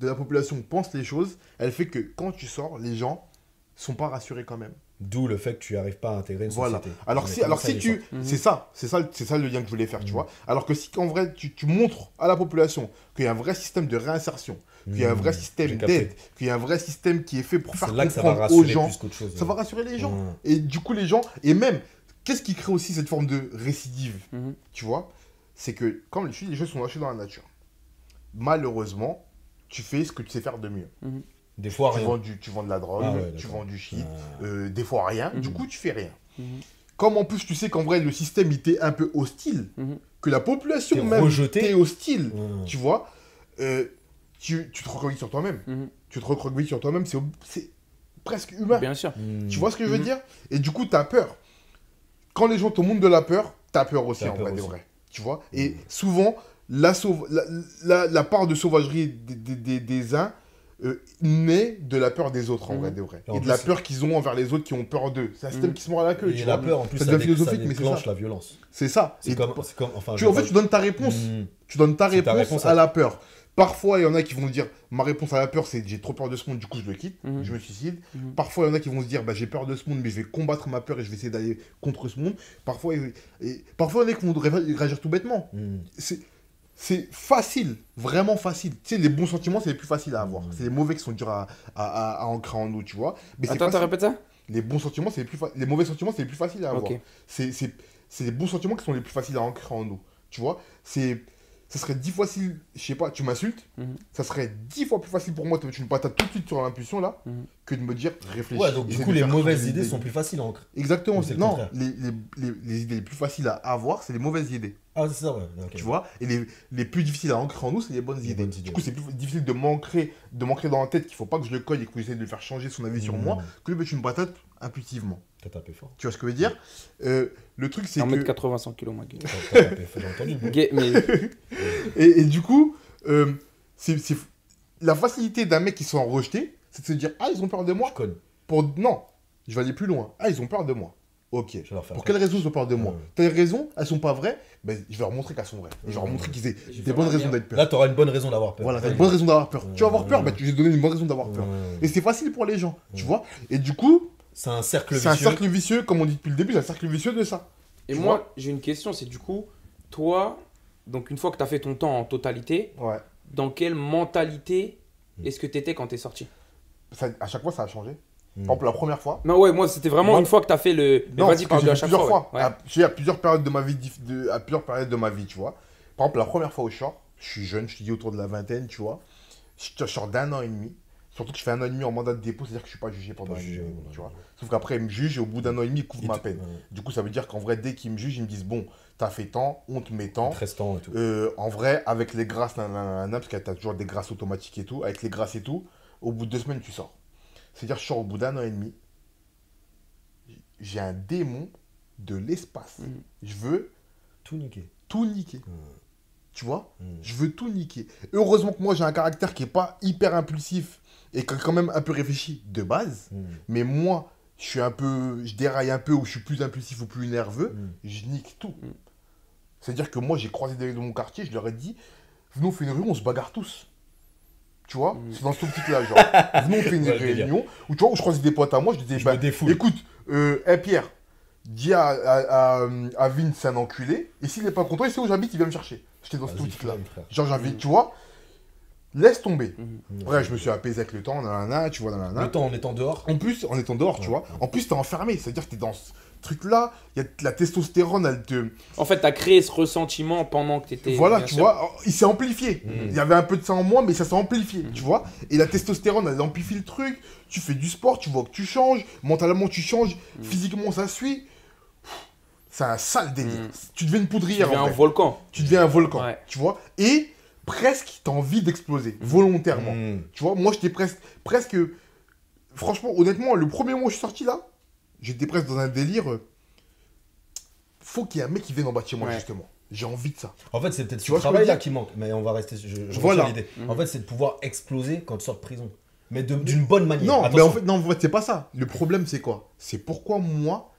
de la population pense les choses, elle fait que quand tu sors, les gens sont pas rassurés quand même. D'où le fait que tu n'arrives pas à intégrer une Voilà. société. Alors si, alors ça, si tu, c'est ça, c'est ça, c'est ça le lien que je voulais faire, tu Mhm. vois. Alors que si en vrai tu, tu montres à la population qu'il y a un vrai système de réinsertion, qu'il y a un vrai Mm. système d'aide, qu'il y a un vrai système qui est fait pour faire comprendre aux gens, plus chose. ça va rassurer les gens. Mm. Et du coup les gens, et même, qu'est-ce qui crée aussi cette forme de récidive, Mhm. tu vois? C'est que comme je dis, les choses sont lâchées dans la nature. Malheureusement, tu fais ce que tu sais faire de mieux. Des fois, Tu rien. vends, du, tu vends de la drogue, Ah ouais, tu vends du shit, Ah. euh, des fois rien, du Mhm. coup tu fais rien. Mhm. Comme en plus tu sais qu'en vrai le système était un peu hostile, Mhm. que la population T'es même était hostile, tu vois, euh, tu, tu te recroquevilles sur toi-même. Tu te recroquevilles sur toi-même, c'est presque humain. Bien sûr. Mm. Tu vois ce que je veux dire? Et du coup, tu as peur. Quand les gens te montrent de la peur, tu as peur aussi T'as en peur vrai de aussi. vrai. Tu vois? Et Mhm. souvent, la, sauve- la, la- la part de sauvagerie des, des- des- des uns euh, naît de la peur des autres, en Mhm. vrai, de vrai. Et de la peur qu'ils ont envers les autres qui ont peur d'eux. C'est un système Mhm. qui se mord à la queue, Et tu la vois. peur, en plus, Ça devient dé- ça philosophique, mais c'est déclenche ça. la violence. C'est ça. C'est comme, c'est comme, enfin, tu, en fait, tu donnes ta réponse. Mm. Tu donnes ta réponse, à à- la peur. Parfois, il y en a qui vont dire ma réponse à la peur, c'est j'ai trop peur de ce monde, du coup je le quitte, Mhm. je me suicide. Mhm. Parfois, il y en a qui vont se dire bah, j'ai peur de ce monde, mais je vais combattre ma peur et je vais essayer d'aller contre ce monde. Parfois, et, et- parfois il y en a qui vont ré- réagir tout bêtement. Mm. C'est facile, vraiment facile. Tu sais, les bons sentiments, c'est les plus faciles à avoir. Mhm. C'est les mauvais qui sont durs à, à, à- à ancrer en nous, tu vois. Mais c'est Attends, attends, répète ça? Les bons sentiments, c'est les plus fa- les mauvais sentiments, c'est les plus faciles à avoir. C'est les bons sentiments qui sont les plus faciles à ancrer en nous. Tu vois C'est ça serait dix fois facile, je sais pas, tu m'insultes, Mhm. ça serait dix fois plus facile pour moi de te mettre une patate tout de suite sur l'impulsion là, Mhm. que de me dire réfléchis. Ouais, donc du coup, les mauvaises idées sont plus faciles à ancrer. Exactement, c'est le non, contraire. les, les, les, les idées les plus faciles à avoir, c'est les mauvaises idées. Ah, c'est ça, ouais. ok. Tu vois Et les, les plus difficiles à ancrer en nous, c'est les bonnes Les idées. bonnes Du coup, c'est plus difficile de m'ancrer de m'ancrer dans la tête qu'il faut pas que je le cogne et que j'essaie de le faire changer son avis sur Mm. moi, que de mettre une patate intuitivement. T'as tapé fort. Tu vois ce que je veux dire Euh, Le truc, c'est 1m80, que. 100 kg, ma gueule. T'as tapé fort, j'ai entendu. Et, et du coup, euh, c'est la facilité d'un mec qui se sent rejeté, c'est de se dire Ah, ils ont peur de moi Je. Pour... Non, je vais aller plus loin. Ah, ils ont peur de moi. Ok. Pour peur. quelles raisons ils ont peur de moi Ouais. T'as des raisons, elles sont pas vraies, ben, je vais leur montrer qu'elles sont vraies. Je vais leur Ouais. montrer qu'ils aient des bonnes raisons d'être peur. Là, t'auras une bonne raison d'avoir peur. Voilà, t'as Ouais. une bonne raison d'avoir peur. Tu vas avoir peur, Ouais. bah, tu vais donner une bonne raison d'avoir peur. Ouais. Et c'est facile pour les gens, tu Ouais. vois. Et du coup, C'est un cercle c'est un vicieux. cercle vicieux, comme on dit depuis le début, c'est un cercle vicieux de ça. Et Tu moi, j'ai une question, c'est du coup, toi, donc une fois que tu as fait ton temps en totalité, Ouais. dans quelle mentalité Mm. est-ce que tu étais quand tu es sorti? Ça- à chaque fois, ça a changé. Mm. Par exemple, la première fois. Non, ouais, moi, c'était vraiment Moi- une fois que tu as fait le. Mais Non, vas-y, parle de à fait chaque plusieurs fois. fois. ouais. À, j'ai à plusieurs périodes de ma vie, de- à plusieurs périodes de ma vie, tu vois. Par exemple, la première fois je sors, je suis jeune, je suis autour de la vingtaine, tu vois. Je je sors d'un an et demi. Surtout que je fais un an et demi en mandat de dépôt, c'est-à-dire que je suis pas jugé pendant Pas un an jugé, tu vois. Sauf qu'après, ils me jugent et au bout d'un an et demi, ils couvrent Et ma peine. ouais. Du coup, ça veut dire qu'en vrai, dès qu'ils me jugent, ils me disent Bon, t'as fait tant, on te met tant. Restant et tout. Euh, en vrai, avec les grâces, nanana, nanana, parce que t'as toujours des grâces automatiques et tout, avec les grâces et tout, au bout de deux semaines, tu sors. C'est-à-dire, je sors au bout d'un an et demi, j'ai un démon de l'espace. Mhm. Je veux Tout niqué. tout niquer. Tu vois? Mm. Je veux tout niquer. Heureusement que moi, j'ai un caractère qui est pas hyper impulsif et quand même un peu réfléchi de base. Mm. Mais moi, je suis un peu, je déraille un peu ou je suis plus impulsif ou plus nerveux, Mm. je nique tout. Mm. C'est-à-dire que moi, j'ai croisé des mecs de mon quartier, je leur ai dit, venez, on fait une réunion, on se bagarre tous. Tu vois? C'est dans ce optique-là, genre. venez, on fait une Ouais, réunion où, tu vois, où je croisais des potes à moi, je disais, Je bah, me écoute, euh, hey, Pierre, dis à, à, à, à Vince, c'est un enculé, et s'il n'est pas content, il sait où j'habite, il vient me chercher. J'étais dans cette optique-là. Genre, j'avais, tu vois, laisse tomber. Mhm. Bref, je me suis apaisé avec le temps, nanana, tu vois, nanana. Le temps en étant dehors. En plus, en étant dehors, tu Ouais. vois, en plus, t'es enfermé, c'est-à-dire que t'es dans ce truc-là, il y a la testostérone, elle te. En fait, tu as créé ce ressentiment pendant que tu étais. voilà, tu sûr. vois, il s'est amplifié. Mm. Il y avait un peu de ça en moi, mais ça s'est amplifié, Mhm. tu vois. Et la testostérone, elle amplifie le truc, tu fais du sport, tu vois que tu changes, mentalement, tu changes, Mhm. physiquement, ça suit. C'est un sale délire. Mhm. Tu deviens une Tu poudrière, deviens en un volcan. Tu deviens un volcan, Ouais. tu vois. Et presque, t'as envie d'exploser, volontairement. Mm. Tu vois, moi j'étais presque, presque. Franchement, honnêtement, le premier mois où je suis sorti là, j'étais presque dans un délire. euh, Faut qu'il y ait un mec qui vienne en bas de chez moi, Ouais. justement. J'ai envie de ça. En fait, c'est peut-être ce travail-là qui manque. Mais on va rester. Je, je Voilà. l'idée. Mhm. En fait, c'est de pouvoir exploser quand tu sors de prison. Mais de- d'une bonne manière. Non, mais en fait, non, en fait, c'est pas ça. Le problème, c'est quoi? C'est pourquoi moi,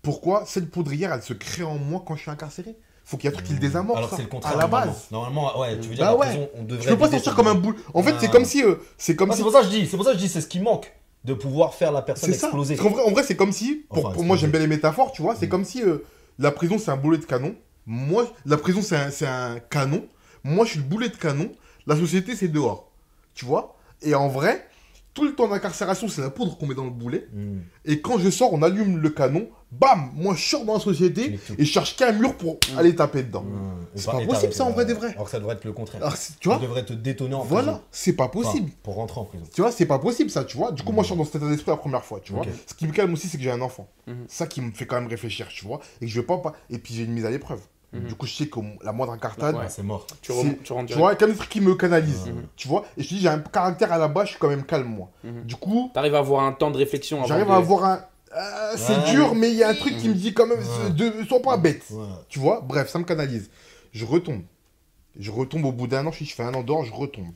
pourquoi cette poudrière, elle se crée en moi quand je suis incarcéré? Faut qu'il y ait un truc qui le désamorce. Alors ça, c'est le contraire. À la base. Normalement, ouais, tu veux dire, Bah ouais. prison, on devrait. Je peux pas sortir comme un boule. En fait, Ah. c'est comme si. euh, c'est comme Ah, si. c'est pour ça que je dis, c'est pour ça que je dis, c'est ce qui manque de pouvoir faire la personne ça. exploser. Vrai, en vrai, c'est comme si, pour, Enfin, pour moi j'aime bien les métaphores, tu vois, c'est Mm. comme si euh, la prison c'est un boulet de canon. Moi, la prison c'est un, c'est un canon. Moi, je suis le boulet de canon. La société c'est dehors. Tu vois? Et en vrai, tout le temps d'incarcération, c'est la poudre qu'on met dans le boulet. Mm. Et quand je sors, on allume le canon. Bam Moi, je sors dans la société et je cherche qu'un mur pour Mm. aller taper dedans. Mm. C'est pas possible, ça, en vrai de euh, vrai. Alors que ça devrait être le contraire. Alors, tu vois devrais te détonner en Voilà, prison. c'est pas Enfin, possible. pour rentrer en prison. Tu vois, c'est pas possible ça, tu vois. Du coup, moi, je sors dans cet état d'esprit la première fois, tu vois. Ce qui me calme aussi, c'est que j'ai un enfant. Ça qui me fait quand même réfléchir, tu vois. Et que je veux pas. pas... Et puis, j'ai une mise à l'épreuve. Mhm. Du coup, je sais que la moindre incartade, Ouais. C'est mort. Tu, rem- tu rentres tu vois, quel truc qui me canalise, Mhm. tu vois. Et je te dis, j'ai un caractère à la base, je suis quand même calme, moi. Mhm. Du coup, T'arrives à avoir un temps de réflexion avant j'arrive de- à avoir un. euh, c'est Ouais. dur, mais il y a un truc qui me dit quand même, Ouais. de, sois pas bête. Ouais. Tu vois, bref, ça me canalise. Je retombe. Je retombe au bout d'un an, je, je fais un an dehors, je retombe.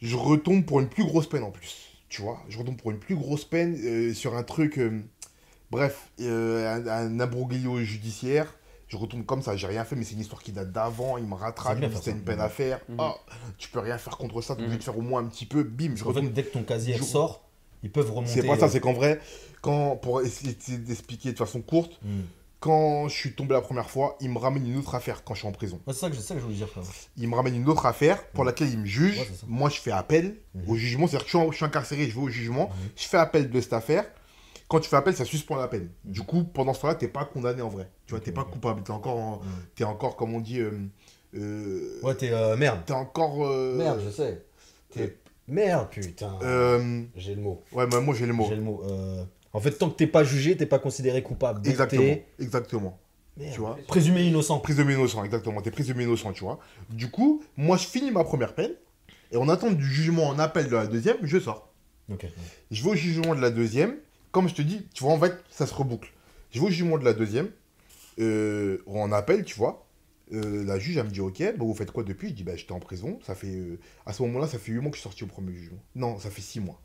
je retombe pour une plus grosse peine en plus. Tu vois, je retombe pour une plus grosse peine euh, sur un truc. euh, bref, euh, un, un imbroglio judiciaire. Je retombe comme ça, j'ai rien fait, mais c'est une histoire qui date d'avant. Il me rattrape, C'est bien il me dit, faire c'est ça. une peine à faire. Mhm. Ah, tu peux rien faire contre ça, tu Mhm. obligé de faire au moins un petit peu. Bim, je fait, retombe. dès que ton casier Je- sort, ils peuvent remonter. C'est pas ça, euh, c'est qu'en vrai, quand, pour essayer d'expliquer de façon courte, hmm. quand je suis tombé la première fois, il me ramène une autre affaire quand je suis en prison. Ouais, c'est ça que je, c'est ça que je voulais dire, frère. Il me ramène une autre affaire pour laquelle il me juge. Ouais. Moi, je fais appel au jugement. C'est-à-dire que je suis, en- je suis incarcéré, je vais au jugement. Je fais appel de cette affaire. Quand tu fais appel, ça suspend la peine. Du coup, pendant ce temps-là, t'es pas condamné en vrai. Tu vois, t'es pas coupable. T'es encore, en- Mhm. t'es encore, comme on dit, euh, euh, Ouais, t'es. euh, merde. t'es encore. euh, Merde, je sais. T'es. Merde, putain. J'ai le mot. ouais, mais moi j'ai le mot. J'ai le mot. En fait, tant que t'es pas jugé, t'es pas considéré coupable. Exactement. Exactement. Merde. Tu vois? Présumé innocent. De innocent, exactement. T'es de innocent, tu vois? Du coup, moi je finis ma première peine. Et en attente du jugement en appel de la deuxième, je sors. Ok. Je vais au jugement de la deuxième. Comme je te dis, tu vois, en fait, ça se reboucle. Je vais au jugement de la deuxième. Euh, en appel, tu vois. Euh, la juge, elle me dit, ok, bah, vous faites quoi depuis? Je dis, bah, j'étais en prison. Ça fait, euh, à ce moment-là, ça fait 8 mois que je suis sorti au premier jugement. Non, ça fait 6 mois.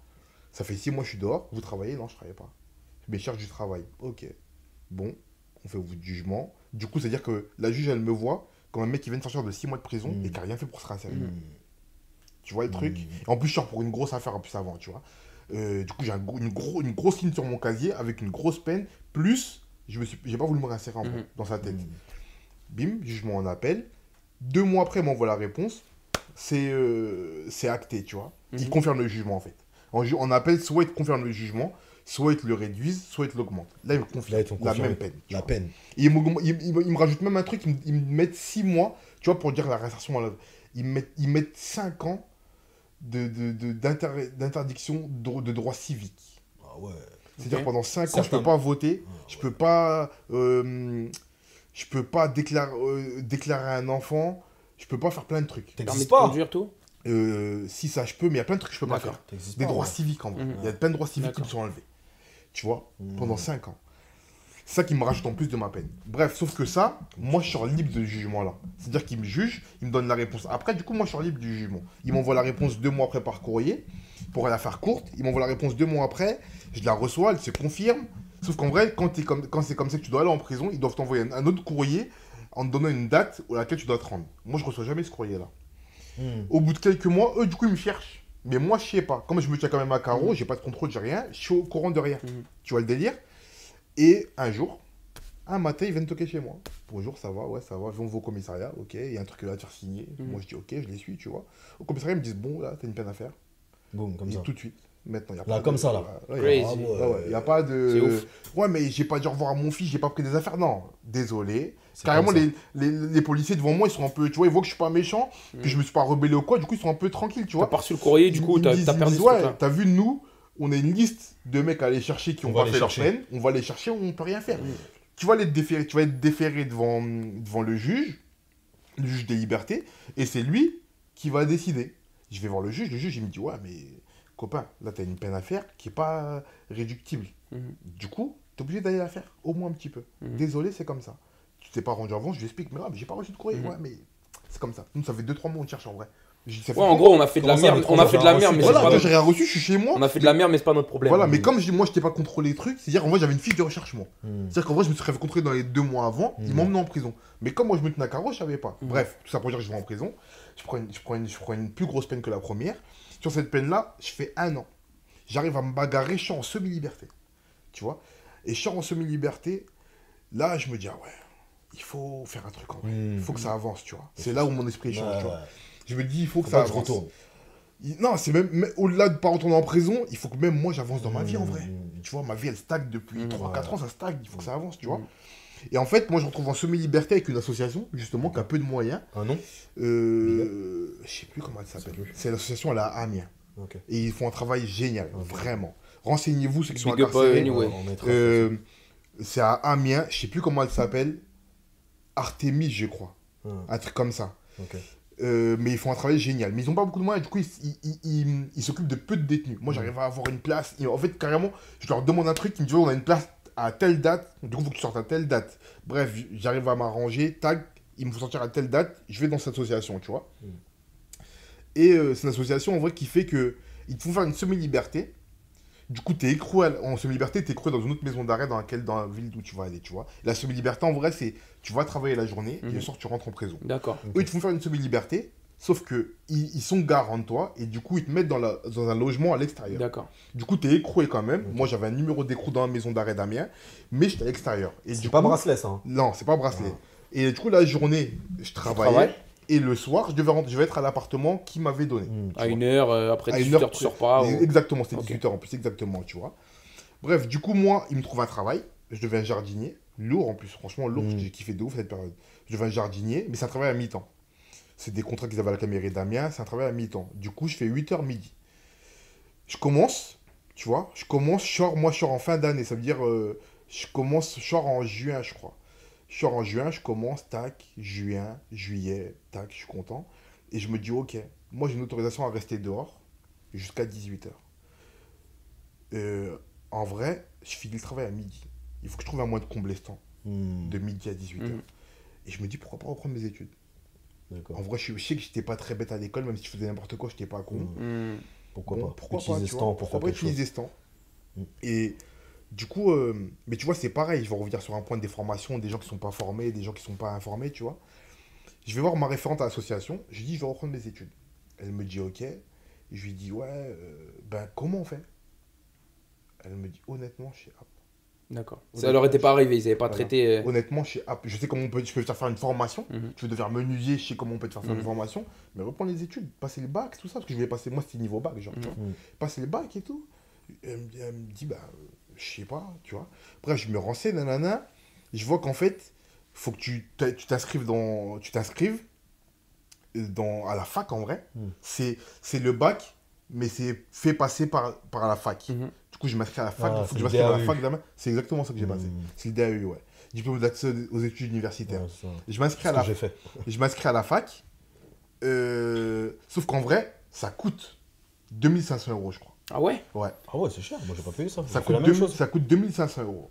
Ça fait 6 mois que je suis dehors. Vous travaillez? Non, je travaille pas. Mais je cherche du travail. Ok. Bon, on fait votre jugement. Du coup, c'est-à-dire que la juge, elle me voit comme un mec qui vient de sortir de 6 mois de prison Mm. et qui a rien fait pour se réinsérer. Mm. Tu vois le truc? Mm. Et En plus, je sors pour une grosse affaire en plus avant, tu vois. Euh, du coup, j'ai un une, gros- une grosse ligne sur mon casier avec une grosse peine. Plus, je me suis, j'ai pas voulu me réinsérer en Mhm. dans sa tête. Mm. Bim, jugement en appel. Deux mois après, il m'envoie la réponse. C'est euh, c'est acté, tu vois. Il Mhm. confirme le jugement, en fait. En, en appel, soit il te confirme le jugement, soit il te le réduise, soit il te l'augmente. Là, il me confirme Là, ils t'ont la même peine. La vois. peine. Et il, me- il, il- il me rajoute même un truc, il me, il me met 6 mois, tu vois, pour dire la réinsertion à la... Ils mettent, ils mettent 5 ans de, de, de- d'inter- d'interdiction de, de droits civiques. Ah ouais. C'est-à-dire pendant 5 ans, je peux pas voter, Ah je peux pas... euh, je peux pas déclarer, euh, déclarer un enfant, je peux pas faire plein de trucs. Permis T'existes de pas. conduire, tout? Euh, si ça, je peux, mais il y a plein de trucs que je peux pas faire. Des pas, droits ouais. civiques, en vrai. Mhm. Il y a plein de droits civiques qui me sont enlevés. Tu vois? Pendant 5 ans. C'est ça qui me rajoute en plus de ma peine. Bref, sauf que ça, moi je sors libre de ce jugement-là. C'est-à-dire qu'il me juge, il me donne la réponse. Après, du coup, moi je sors libre du jugement. Il m'envoie la réponse deux mois après par courrier, pour la faire courte. Il m'envoie la réponse deux mois après, je la reçois, elle se confirme. Sauf qu'en vrai, quand, t'es comme, quand c'est comme ça que tu dois aller en prison, ils doivent t'envoyer un, un autre courrier en te donnant une date à laquelle tu dois te rendre. Moi je reçois jamais ce courrier-là. Mm. Au bout de quelques mois, eux, du coup, ils me cherchent. Mais moi, je sais pas. Comme je me tiens quand même à carreau, j'ai pas de contrôle, j'ai rien. Je suis au courant de rien. Mhm. Tu vois le délire? Et un jour, un matin, ils viennent toquer chez moi. Bonjour, ça va? Ouais, ça va. On va au commissariat. Ok, il y a un truc à te faire signer. Mhm. Moi, je dis ok, je les suis, tu vois. Au commissariat, ils me disent bon, là, t'as une peine à faire. Boum, comme Et ça. tout de suite. Maintenant, il a Là, pas comme de- ça, là. Ouais, ouais, y a- Crazy. Ah ouais. ouais, ouais, y a pas de. Ouais, mais j'ai pas au revoir à mon fils, j'ai pas pris des affaires. Non, désolé. Carrément, comme les, les, les policiers devant moi, ils sont un peu. Tu vois, ils voient que je suis pas méchant, que Mhm. je me suis pas rebellé ou quoi. Du coup, ils sont un peu tranquilles, tu Tu vois. as pas reçu le courrier, du Ils- coup, ils t'as t'as ils perdu ouais, t'as vu, nous, on a une liste de mecs à aller chercher qui On ont va pas fait leur peine. On va les chercher, on peut rien faire. Tu vas, les déférer, tu vas être déféré devant, devant le juge, le juge des libertés, et c'est lui qui va décider. Je vais voir le juge, le juge, il me dit, ouais, mais copain, là, t'as une peine à faire qui est pas réductible. Mhm. Du coup, t'es obligé d'aller la faire, au moins un petit peu. Mhm. Désolé, c'est comme ça. Tu t'es pas rendu avant, je lui explique, mais mais j'ai pas reçu de courrier, Mhm. ouais, mais c'est comme ça. Nous, ça fait 2-3 mois on te cherche en vrai. Ouais, en gros, on a fait de la merde, mais on a fait de la merde, mais voilà, pas j'ai rien reçu, je suis chez moi. on a fait de la merde, mais c'est pas notre problème. Voilà, mais Mm. comme moi, je t'ai pas contrôlé les trucs, c'est-à-dire, en vrai, j'avais une fiche de recherche, moi. Mm. C'est-à-dire qu'en vrai, je me serais fait contrôler dans les deux mois avant, ils Mm. m'ont emmené en prison. Mais comme moi, je me tenais à carreau, je savais pas. Mm. Bref, tout ça pour dire que je vais en prison. Je prends, une, je, prends une, je prends une plus grosse peine que la première. Sur cette peine-là, je fais un an. J'arrive à me bagarrer, je suis en semi-liberté. Tu vois? Et je suis en semi-liberté. Là, je me dis, ah ouais, il faut faire un truc en vrai. Il faut que ça avance, tu vois. C'est là où mon esprit change, tu vois. Ouais. Je me dis, il faut que Faut ça pas que je avance. retourne. Il- Non, c'est même, même au-delà de pas retourner en prison, il faut que même moi j'avance dans ma vie en vrai. Mm. Tu vois, ma vie elle stagne depuis Mm. 3-4 Ouais. ans, ça stagne, il faut que ça avance, tu vois. Mm. Et en fait, moi je me retrouve en semi-liberté avec une association, justement, qui a peu de moyens. Un nom? Euh, je sais plus comment elle Je sais s'appelle. plus. C'est l'association, à Amiens. Ok. Et ils font un travail génial, Ok. vraiment. Renseignez-vous ceux qui sont Big up, incarcérés. euh, anyway. On mettra- Euh, c'est à Amiens, je sais plus comment elle s'appelle. Artemis, je crois. Ah, Un truc comme ça. ok. Euh, mais ils font un travail génial. Mais ils n'ont pas beaucoup de moyens, du coup, ils s'occupent de peu de détenus. Moi, j'arrive à avoir une place. Et en fait, carrément, je leur demande un truc, ils me disent, on a une place à telle date, du coup, il faut que tu sortes à telle date. Bref, j'arrive à m'arranger, tag, il me faut sortir à telle date, je vais dans cette association, tu vois. Mm. Et euh, c'est une association en vrai qui fait que ils te font faire une semi-liberté. Du coup, t'es écroué à- en semi-liberté, t'es écroué dans une autre maison d'arrêt dans laquelle dans la ville où tu vas aller, tu vois. La semi-liberté en vrai, c'est tu vas travailler la journée et Mhm. le soir tu rentres en prison. D'accord. Eux, ils te font faire une semi-liberté, sauf que ils, ils sont garants de toi et du coup, ils te mettent dans, la, dans un logement à l'extérieur. D'accord. Du coup, t'es écroué quand même. Moi, j'avais un numéro d'écrou dans la maison d'arrêt d'Amiens, mais j'étais à l'extérieur. Et C'est pas coup- bracelet, ça. hein. Non, c'est pas bracelet. Ah. Et du coup, la journée, je travaillais. Et le soir, je devais, rentrer- je devais être à l'appartement qui m'avait donné. Mm. À une heure, euh, après À une 18 heure heures, tu sors pas. ou- Exactement, c'était Ok. 18h en plus, exactement, tu vois. Bref, du coup, moi, il me trouve un travail. Je deviens jardinier. Lourd en plus, franchement, lourd. Mm. J'ai kiffé de ouf cette période. Je deviens jardinier, mais c'est un travail à mi-temps. C'est des contrats qu'ils avaient à la caméra d'Amiens, c'est un travail à mi-temps. Du coup, je fais 8h midi. Je commence, tu vois, je commence, je sors, moi, je sors en fin d'année. Ça veut dire, euh, je commence, je sors en juin, je crois. Je sors en juin, je commence, tac, juin, juillet, tac, je suis content. Et je me dis, ok, moi, j'ai une autorisation à rester dehors jusqu'à 18h. Euh, en vrai, je finis le travail à midi. Il faut que je trouve un moyen de combler ce temps, de midi à 18h. Mhm. Et je me dis, pourquoi pas reprendre mes études? En vrai, je, je sais que j'étais pas très bête à l'école, même si je faisais n'importe quoi, j'étais pas con. Mm. Hmm. Pourquoi Bon, pas? pourquoi Utiliser pas, ce tu temps vois, pourquoi pas utiliser ce temps. Et du coup, euh, mais tu vois, c'est pareil, je vais revenir sur un point des formations, des gens qui sont pas formés, des gens qui sont pas informés, tu vois. Je vais voir ma référente à l'association, je lui dis, je vais reprendre mes études. Elle me dit, ok. Je lui dis, ouais, euh, ben comment on fait? Elle me dit, honnêtement, chez App. D'accord. Ça leur était pas je- arrivé, ils avaient pas Voilà. traité. euh, Honnêtement, chez App, je sais comment on peut, je peux te faire faire une formation. mhm. Tu veux devenir menuisier, je sais comment on peut te faire faire Mhm. une formation. Mais reprends les études, passer le bac, tout ça, parce que je vais passer, moi c'était niveau bac, genre, tu Mhm. vois. Mhm. passer le bac et tout. Elle, me- elle me dit, bah, je sais pas, tu vois. Bref, je me renseigne, nanana. Je vois qu'en fait, faut que tu t'inscrives dans. Tu t'inscrives dans, à la fac en vrai. Mm. C'est c'est le bac, mais c'est fait passer par, par la fac. Mhm. Du coup, je m'inscris à la fac. Ah, faut que je le m'inscrive à la DAU. fac demain. C'est exactement ça que j'ai passé. Mm. C'est le DAU, ouais. Diplôme d'accès aux études universitaires. Ouais. Je m'inscris à la fait. je m'inscris à la fac. Euh, sauf qu'en vrai, ça coûte 2500 euros, je crois. Ah ouais? Ouais. Ah ouais, c'est cher. Moi, j'ai pas payé ça. Ça coûte, même 2000 chose. ça coûte 2500 euros.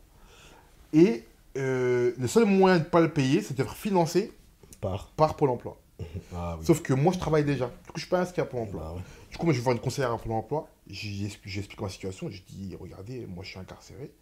Et euh, le seul moyen de ne pas le payer, c'est d'être financé Par. par Pôle emploi. Ah oui. Sauf que moi, je travaille déjà. Du coup, je suis pas inscrit à Pôle emploi. Bah ouais. Du coup, moi, je vais voir une conseillère à Pôle emploi. J'explique ma situation. Je dis, regardez, moi, je suis incarcéré.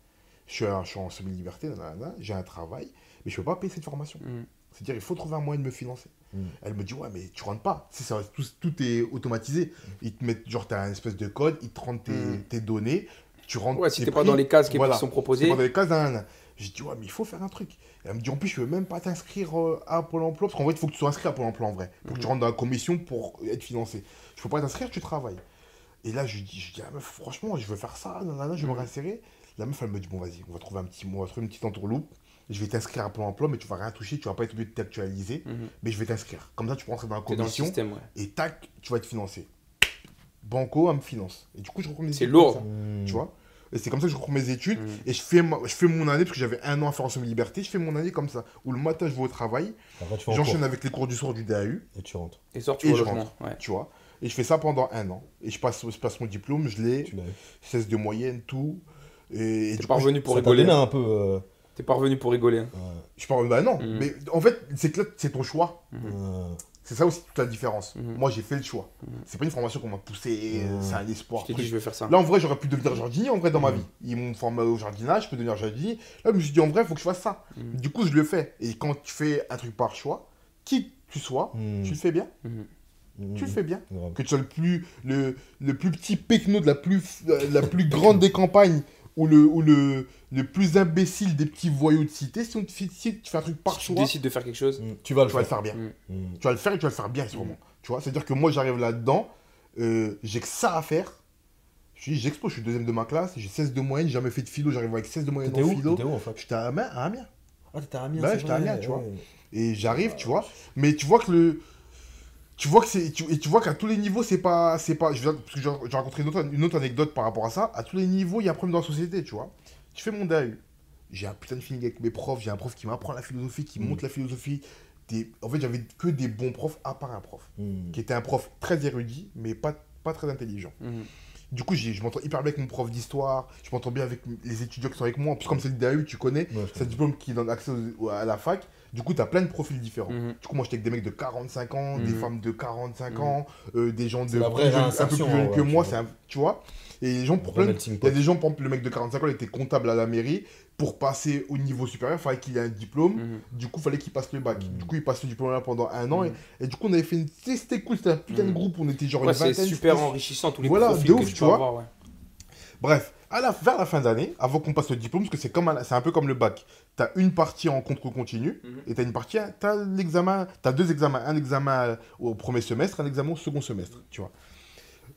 Je suis, un- je suis en semi-liberté, j'ai un travail, mais je peux pas payer cette formation. Mhm. C'est-à-dire, il faut trouver un moyen de me financer. Mm. Elle me dit, ouais, mais tu rentres pas. Si ça, tout, tout est automatisé. Ils te mettent, genre, tu as un espèce de code, ils te rendent tes, Mm. tes données, tu rentres. Ouais, si tes pas dans les cases qui Voilà. sont proposées. pas dans les cases d'un. J'ai dit, ouais, mais il faut faire un truc. Et elle me dit, en plus, je veux même pas t'inscrire euh, à Pôle emploi, parce qu'en fait, il faut que tu sois inscrit à Pôle emploi en vrai. Pour que tu rentres dans la commission pour être financé. Je peux pas t'inscrire, tu travailles. Et là, je lui dis, je dis, ah, meuf, franchement, je veux faire ça, nanana, je veux me réinsérer. La meuf, elle me dit, bon, vas-y, on va trouver un petit mot, on va trouver une petite entourloupe. Je vais t'inscrire à Pôle emploi, mais tu vas rien toucher, tu vas pas être obligé de t'actualiser, Mhm. mais je vais t'inscrire. Comme ça, tu peux rentrer dans la T'es dans le commission système, ouais. et tac, tu vas être financé. Banco, elle me finance. Et du coup, je reprends mes C'est études lourd. comme ça, Mm. Tu vois Et c'est comme ça que je reprends mes études. Mhm. Et je fais, ma- je fais mon année, parce que j'avais un an à faire en semi-liberté, je fais mon année comme ça. Où le matin, je vais au travail, j'enchaîne avec les cours du soir du DAU, et tu rentres. Et sort, tu Et je. Ouais. tu vois. Et je fais ça pendant un an. Et je passe, je passe mon diplôme, je l'ai, Tu l'as. 16 de moyenne, tout. Et, et du pas coup, revenu pour rigoler. un peu. euh, T'es pas revenu pour rigoler. hein. je parle, bah non. Mhm. Mais en fait, c'est que là, c'est ton choix. Mhm. euh, C'est ça aussi toute la différence. Mhm. Moi, j'ai fait le choix. C'est pas une formation qu'on m'a poussé, c'est un espoir. Je t'ai truc. dit, je vais faire ça. Là, en vrai, j'aurais pu devenir jardinier en vrai dans ma vie. Ils m'ont formé au jardinage, je peux devenir jardinier. Là, je me suis dit, en vrai, il faut que je fasse ça. Du coup, je le fais. Et quand tu fais un truc par choix, qui tu sois, mm, tu le fais bien. Mm, Tu le fais bien. Que tu sois le plus, le, le plus petit pecno de la plus, la plus grande des campagnes ou le, ou le, le plus imbécile des petits voyous de cité, si, on te, fait- si tu fais un truc par Si tu choix, décides de faire quelque chose. Mm, Tu vas le tu vas le faire. bien. Mhm. Mm. Tu vas le faire et tu vas le faire bien, sûrement. Tu vois, c'est-à-dire que moi, j'arrive là-dedans, euh, j'ai que ça à faire. Je suis- J'expose, je suis deuxième de ma classe, j'ai 16 de moyenne, j'ai jamais fait de philo, j'arrive avec 16 de moyenne en où philo. T'étais où en fait J'étais à Amiens. Ah, t'étais à Amiens. Bah j'étais à Amiens, tu vois. Et j'arrive, tu vois. Mais tu vois que le. Tu vois que c'est. Tu, et tu vois qu'à tous les niveaux, c'est pas. C'est pas. Je, viens- parce que j'ai rencontré une autre, une autre anecdote par rapport à ça. À tous les niveaux, il y a un problème dans la société, tu vois. Je fais mon DAU. J'ai un putain de feeling avec mes profs. J'ai un prof qui m'apprend la philosophie, qui Mm. montre la philosophie. Des... En fait, j'avais que des bons profs, à part un prof. Mm. Qui était un prof très érudit, mais pas, pas très intelligent. Mhm. Du coup, j'ai- je m'entends hyper bien avec mon prof d'histoire. Je m'entends bien avec les étudiants qui sont avec moi. En plus, comme c'est le DAU, tu connais. Ouais, C'est un diplôme qui donne accès aux- à la fac. Du coup, tu as plein de profils différents. Mhm. Du coup, moi, j'étais avec des mecs de 45 ans, des Mhm. femmes de 45 Mhm. ans, euh, des gens de la vraie jeunes- un peu plus jeunes ouais, que moi, un- tu vois. Et les gens, il y a des gens, par exemple, le mec de 45 ans, il était comptable à la mairie. Pour passer au niveau supérieur, il fallait qu'il ait un diplôme. Du coup, il fallait qu'il passe le bac. Du coup, il passe le diplôme là pendant un an. Et, et du coup, on avait fait une. C'était cool, c'était un putain de groupe. On était genre Ouais, une c'est vingtaine. super enrichissant tous les Voilà, profils de que ouf, tu vois. avoir, ouais. Bref, à la, vers la fin d'année, avant qu'on passe le diplôme, parce que c'est comme un, c'est un peu comme le bac. Tu as une partie en contrôle continu Mhm. et tu as une partie, tu as l'examen, tu deux examens, un examen au premier semestre, un examen au second semestre, tu vois.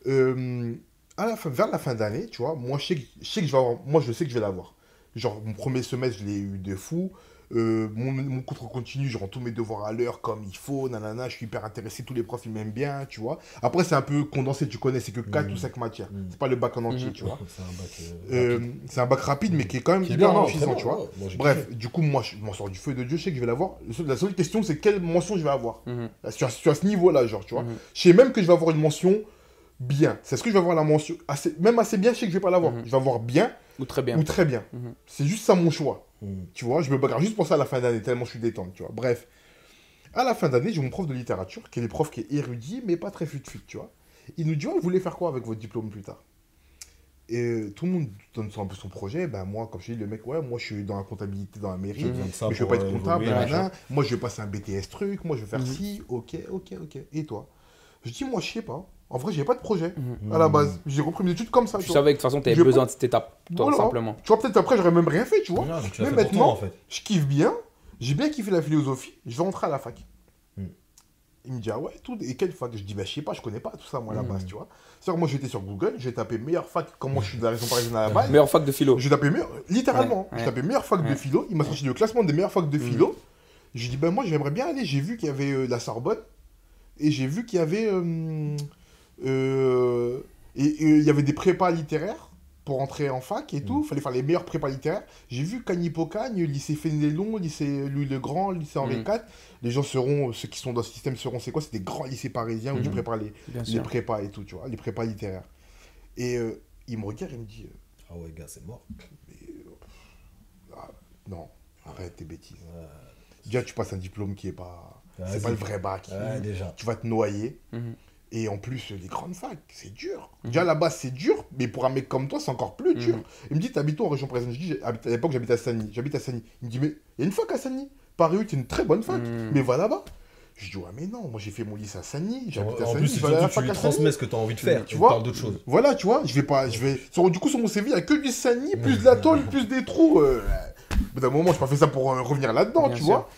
Euh, à la fin, vers la fin d'année, tu vois, moi je sais que je, sais que je vais avoir, moi je sais que je vais l'avoir. Genre mon premier semestre, je l'ai eu de fou. Euh, mon, mon contrôle continu, je rends tous mes devoirs à l'heure comme il faut, nanana, je suis hyper intéressé, tous les profs ils m'aiment bien, tu vois. Après c'est un peu condensé, tu connais, c'est que 4 Mhm. ou 5 matières. Mhm. C'est pas le bac en entier, Mhm. tu vois. C'est un bac. euh, Euh, rapide. c'est un bac rapide, mais qui est quand même est bien enrichissant, très tu vois. ouais, moi, j'ai Bref, kiffé. du coup, moi, je m'en sors du feu de Dieu, je sais que je vais l'avoir. La seule question, c'est quelle mention je vais avoir. Mhm. Là, Sur, sur ce niveau-là, genre, tu vois. Mhm. Je sais même que je vais avoir une mention bien. C'est ce que je vais avoir la mention assez, même assez bien, je sais que je vais pas l'avoir. Mhm. Je vais avoir bien Ou très bien. ou très bien. Mhm. C'est juste ça mon choix. Tu vois, je me bagarre juste pour ça à la fin d'année, tellement je suis détente, tu vois. Bref, à la fin d'année, j'ai mon prof de littérature, qui est le prof qui est érudit, mais pas très fut-fut, tu vois. Il nous dit, ouais, vous voulez faire quoi avec votre diplôme plus tard? Et tout le monde donne son- un peu son projet. Ben moi, comme je dis, le mec, ouais, moi je suis dans la comptabilité dans la mairie, mais je veux pas être comptable, évoluer, moi je vais passer un BTS truc, moi je vais faire Mhm. ci, ok, ok, ok. Et toi? Je dis, moi je sais pas. En vrai, j'ai pas de projet Mhm. à la base. J'ai repris mes études comme ça. Tu vois. savais que de toute façon, tu avais Je besoin de cette étape, toi, Voilà. simplement. Tu vois, peut-être après, j'aurais même rien fait, tu vois. Non, mais tu l'as Mais fait pour toi, maintenant- en fait. Je kiffe bien, j'ai bien kiffé la philosophie, je vais rentrer à la fac. Hmm. Il me dit, ah ouais, tout, et quelle fac? Je dis, bah je sais pas, je connais pas tout ça, moi, à la Hmm. base, tu vois. C'est-à-dire, moi, j'étais sur Google, j'ai tapé meilleure fac, comme moi, je suis de la région parisienne à la base. Meilleure fac de philo. J'ai tapé meilleur, littéralement, Ouais, j'ai ouais. tapé meilleure fac de Ouais. philo, il m'a sorti le classement des meilleures facs de philo. J'ai dit, ben moi, j'aimerais bien aller, j'ai vu qu'il y avait euh, la Sorbonne, et j'ai vu qu'il y avait. euh, euh, et et il y avait des prépas littéraires pour entrer en fac et tout. Il fallait faire les meilleurs prépas littéraires. J'ai vu Cagny-Pocagne, lycée Fénélon, lycée Louis le Grand, lycée Henri Mm. IV. Les gens seront, ceux qui sont dans ce système seront, c'est quoi? C'est des grands lycées parisiens où tu Mhm. prépares les, les prépas et tout, tu vois, les prépas littéraires. Et euh, il me regarde et me dit, euh, Ah ouais, gars, c'est mort. ah, non, arrête tes bêtises. Ouais. Déjà, tu passes un diplôme qui est pas. C'est pas le vrai bac. Ouais, déjà. Tu vas te noyer. Mhm. Et en plus, les grandes facs, c'est dur. Mhm. Déjà, là-bas, c'est dur, mais pour un mec comme toi, c'est encore plus dur. Mhm. Il me dit, t'habites où en région parisienne? Je dis, à l'époque, j'habite à Sagny. J'habite à Sagny. Il me dit, mais il y a une fac à Sagny. Paris 8, c'est une très bonne fac. Mhm. Mais va là-bas. Je dis, ouais, mais non, moi j'ai fait mon lycée à. En, J'habite à en Sagny. plus, je à tu lui transmets ce que tu as envie de faire. Tu Tu vois parles d'autre chose. Voilà, tu vois, je vais pas. Je vais... sur- Du coup, sur mon CV, il n'y a que du Sagny, plus de la tôle, plus des trous. Euh... D'un moment, je pas fait ça pour euh, revenir là-dedans, tu sûr. vois.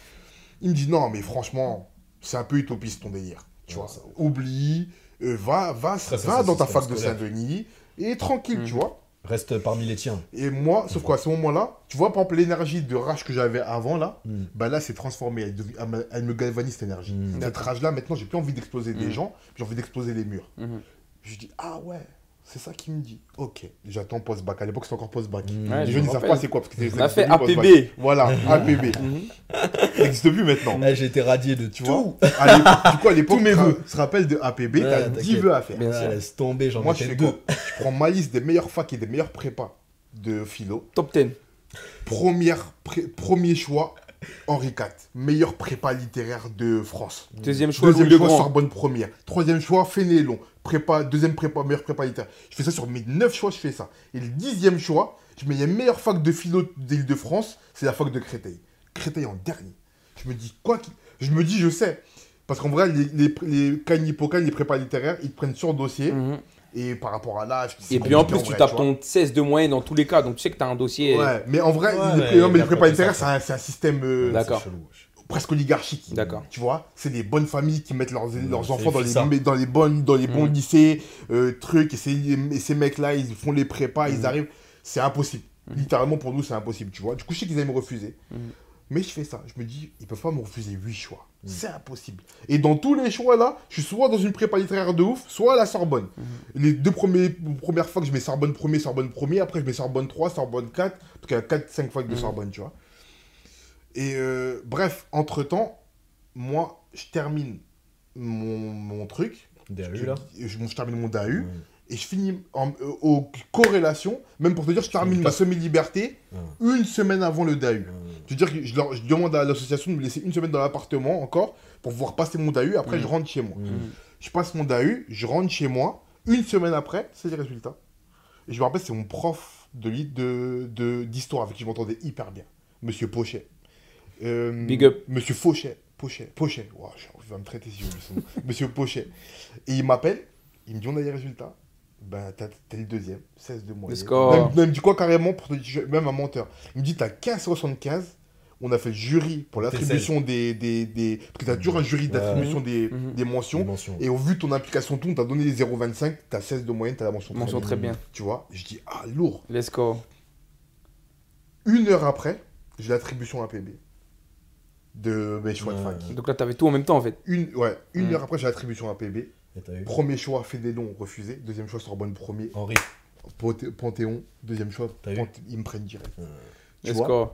Il me dit, non, mais franchement, c'est un peu utopiste ton délire. Tu Ouais, vois, ça- oublie, euh, va, va, ça, va dans ta fac de. Saint-Denis et tranquille, tu Mhm. vois. Reste parmi les tiens. Et moi, sauf qu'à ce moment-là, tu vois, par exemple, l'énergie de rage que j'avais avant, là, Mm. bah là, c'est transformé. Elle, dev- elle me- galvanise cette énergie. Mm. Cette rage-là, maintenant, j'ai plus envie d'exploser des Mm. gens, j'ai envie d'exploser les murs. Mhm. Je dis, ah ouais, c'est ça qu'il me dit. Ok, j'attends post-bac. À l'époque, c'était encore post-bac. Mm. Ouais, les je jeunes, me ils savent rappelle. pas c'est quoi. Parce que c'est- On a c'est fait. APB. Voilà, APB. Mhm. Ça n'existe plus maintenant. J'ai été radié de Tu tout. vois à Du coup, à l'époque, tu te- rappelles de APB, Ouais, t'as 10 t'inquiète. vœux à faire. Ah, sûr. laisse tomber, j'en Moi, je fais deux. quoi Je prends ma liste des meilleures facs et des meilleurs prépas de philo. Top 10. Première, pré- premier choix, Henri IV. Meilleur prépa littéraire de France. Deuxième choix, Deuxième choix, Grand. Sorbonne première. Troisième choix, Fénélon. Prépa, deuxième prépa, meilleur prépa littéraire. Je fais ça sur mes neuf choix, je fais ça. Et le dixième choix, je mets la meilleure fac de philo d'Île-de-France, c'est la fac de Créteil. Créteil en dernier. Je me dis, quoi Je me dis, je sais. Parce qu'en vrai, les, les, les les prépas littéraires, ils te prennent sur dossier. Mhm. Et par rapport à l'âge. Et puis en plus, tu vrai, tapes ton 16 de moyenne dans tous les cas, donc tu sais que tu as un dossier. Ouais, mais en vrai, Ouais, les, mais prépa, littéraires, c'est un, système euh, presque oligarchique. D'accord. Tu vois, c'est des bonnes familles qui mettent leurs, leurs enfants dans les, ça. dans les, bonnes, dans les bons Mm. lycées, euh, trucs, et, ces- et ces mecs-là, ils font les prépas, ils Mm. arrivent. C'est impossible. Littéralement, pour nous, c'est impossible, tu vois. Du coup, je sais qu'ils allaient me refuser. Mm. Mais je fais ça. Je me dis, ils peuvent pas me refuser 8 choix. C'est impossible. Et dans tous les choix là, je suis soit dans une prépa littéraire de ouf, soit à la Sorbonne. Les deux premiers, premières fois que je mets Sorbonne premier, Sorbonne premier, après je mets Sorbonne 3, Sorbonne 4, parce qu'il y a 4-5 fois de Mhm. Sorbonne, tu vois. Et euh, bref, entre-temps, moi, je termine mon, mon truc. DAU, je, là. je- je termine mon DAU. Et je finis en, euh, aux corrélations, même pour te dire, je termine ma semi-liberté une semaine avant le DAU. Je veux dire que je, leur- je demande à l'association de me laisser une semaine dans l'appartement encore pour pouvoir passer mon DAU. Après, je rentre chez moi. Mm. Je passe mon DAU, je rentre chez moi. Une semaine après, c'est les résultats. Et je me rappelle, c'est mon prof de lit- de de- d'histoire avec qui je m'entendais hyper bien. Monsieur Pochet. Euh, Big up. Monsieur Fauchet. Pochet. Pochet. Ouah, j'ai- il va me traiter si j'oublie son nom. Monsieur Pochet. Et il m'appelle, il me dit on a les résultats. Ben, t'as- t'es le deuxième, 16 de moyenne. Même, même, dis quoi carrément, pour te dire- même un menteur. Il me dit t'as 15,75. On a fait le jury pour l'attribution des, des, des. Parce que t'as toujours un jury d'attribution des, Mhm. des mentions. Et au vu de ton implication, tout, on t'a donné les 0,25, t'as 16 de moyenne, t'as la mention. Mention très bien. Tu vois, je dis, ah, lourd. Let's go. Une heure après, j'ai l'attribution APB de mes choix de Ouais. fac. Donc là, t'avais tout en même temps en fait. Une, ouais, une Mm. heure après, j'ai l'attribution APB. Et t'as eu Premier choix, Fédélon, refusé. Deuxième choix, Sorbonne, premier. Henri. Panthé- Panthéon, deuxième choix, Panthéon, ils me prennent direct. Tu vois go.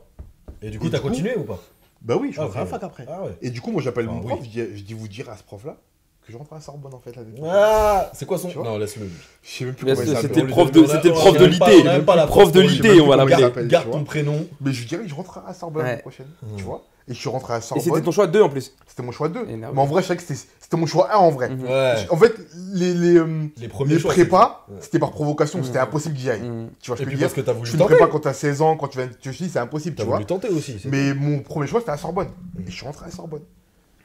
Et du coup, t'as continué ou pas? Bah oui, je Ah, à la ok. fac après. Ah ouais. Et du coup, moi, j'appelle Ah, mon oui. prof, je dis, je dis, vous dire à ce prof-là que je rentre à la Sorbonne, en fait, l'année. Ah, c'est quoi son Tu vois Non, laisse-le. Je sais même plus comment il c'était s'appelle. le prof de- c'était le prof de l'IT, le prof de l'IT, on va l'appeler. Garde tu vois. ton prénom. Mais je lui dirais que je rentre à la Sorbonne l'année prochaine. Tu vois Et je suis rentré à la Et Sorbonne. c'était ton choix 2 en plus. C'était mon choix 2. Énorme. Mais en vrai, je savais que c'était c'était mon choix 1 en vrai. Mhm. Ouais. En fait, les, les, euh, Les premiers les choix. prépas, c'était par provocation. C'était Mhm. impossible que j'y aille. Mhm. Tu vois ce Et que je puis veux dire que Je voulu fais une tenter. prépa quand t'as 16 ans, quand tu viens de te c'est impossible, T'as tu vois. voulu tenter aussi. Mais mon premier choix, c'était à Sorbonne. Et je suis rentré à Sorbonne.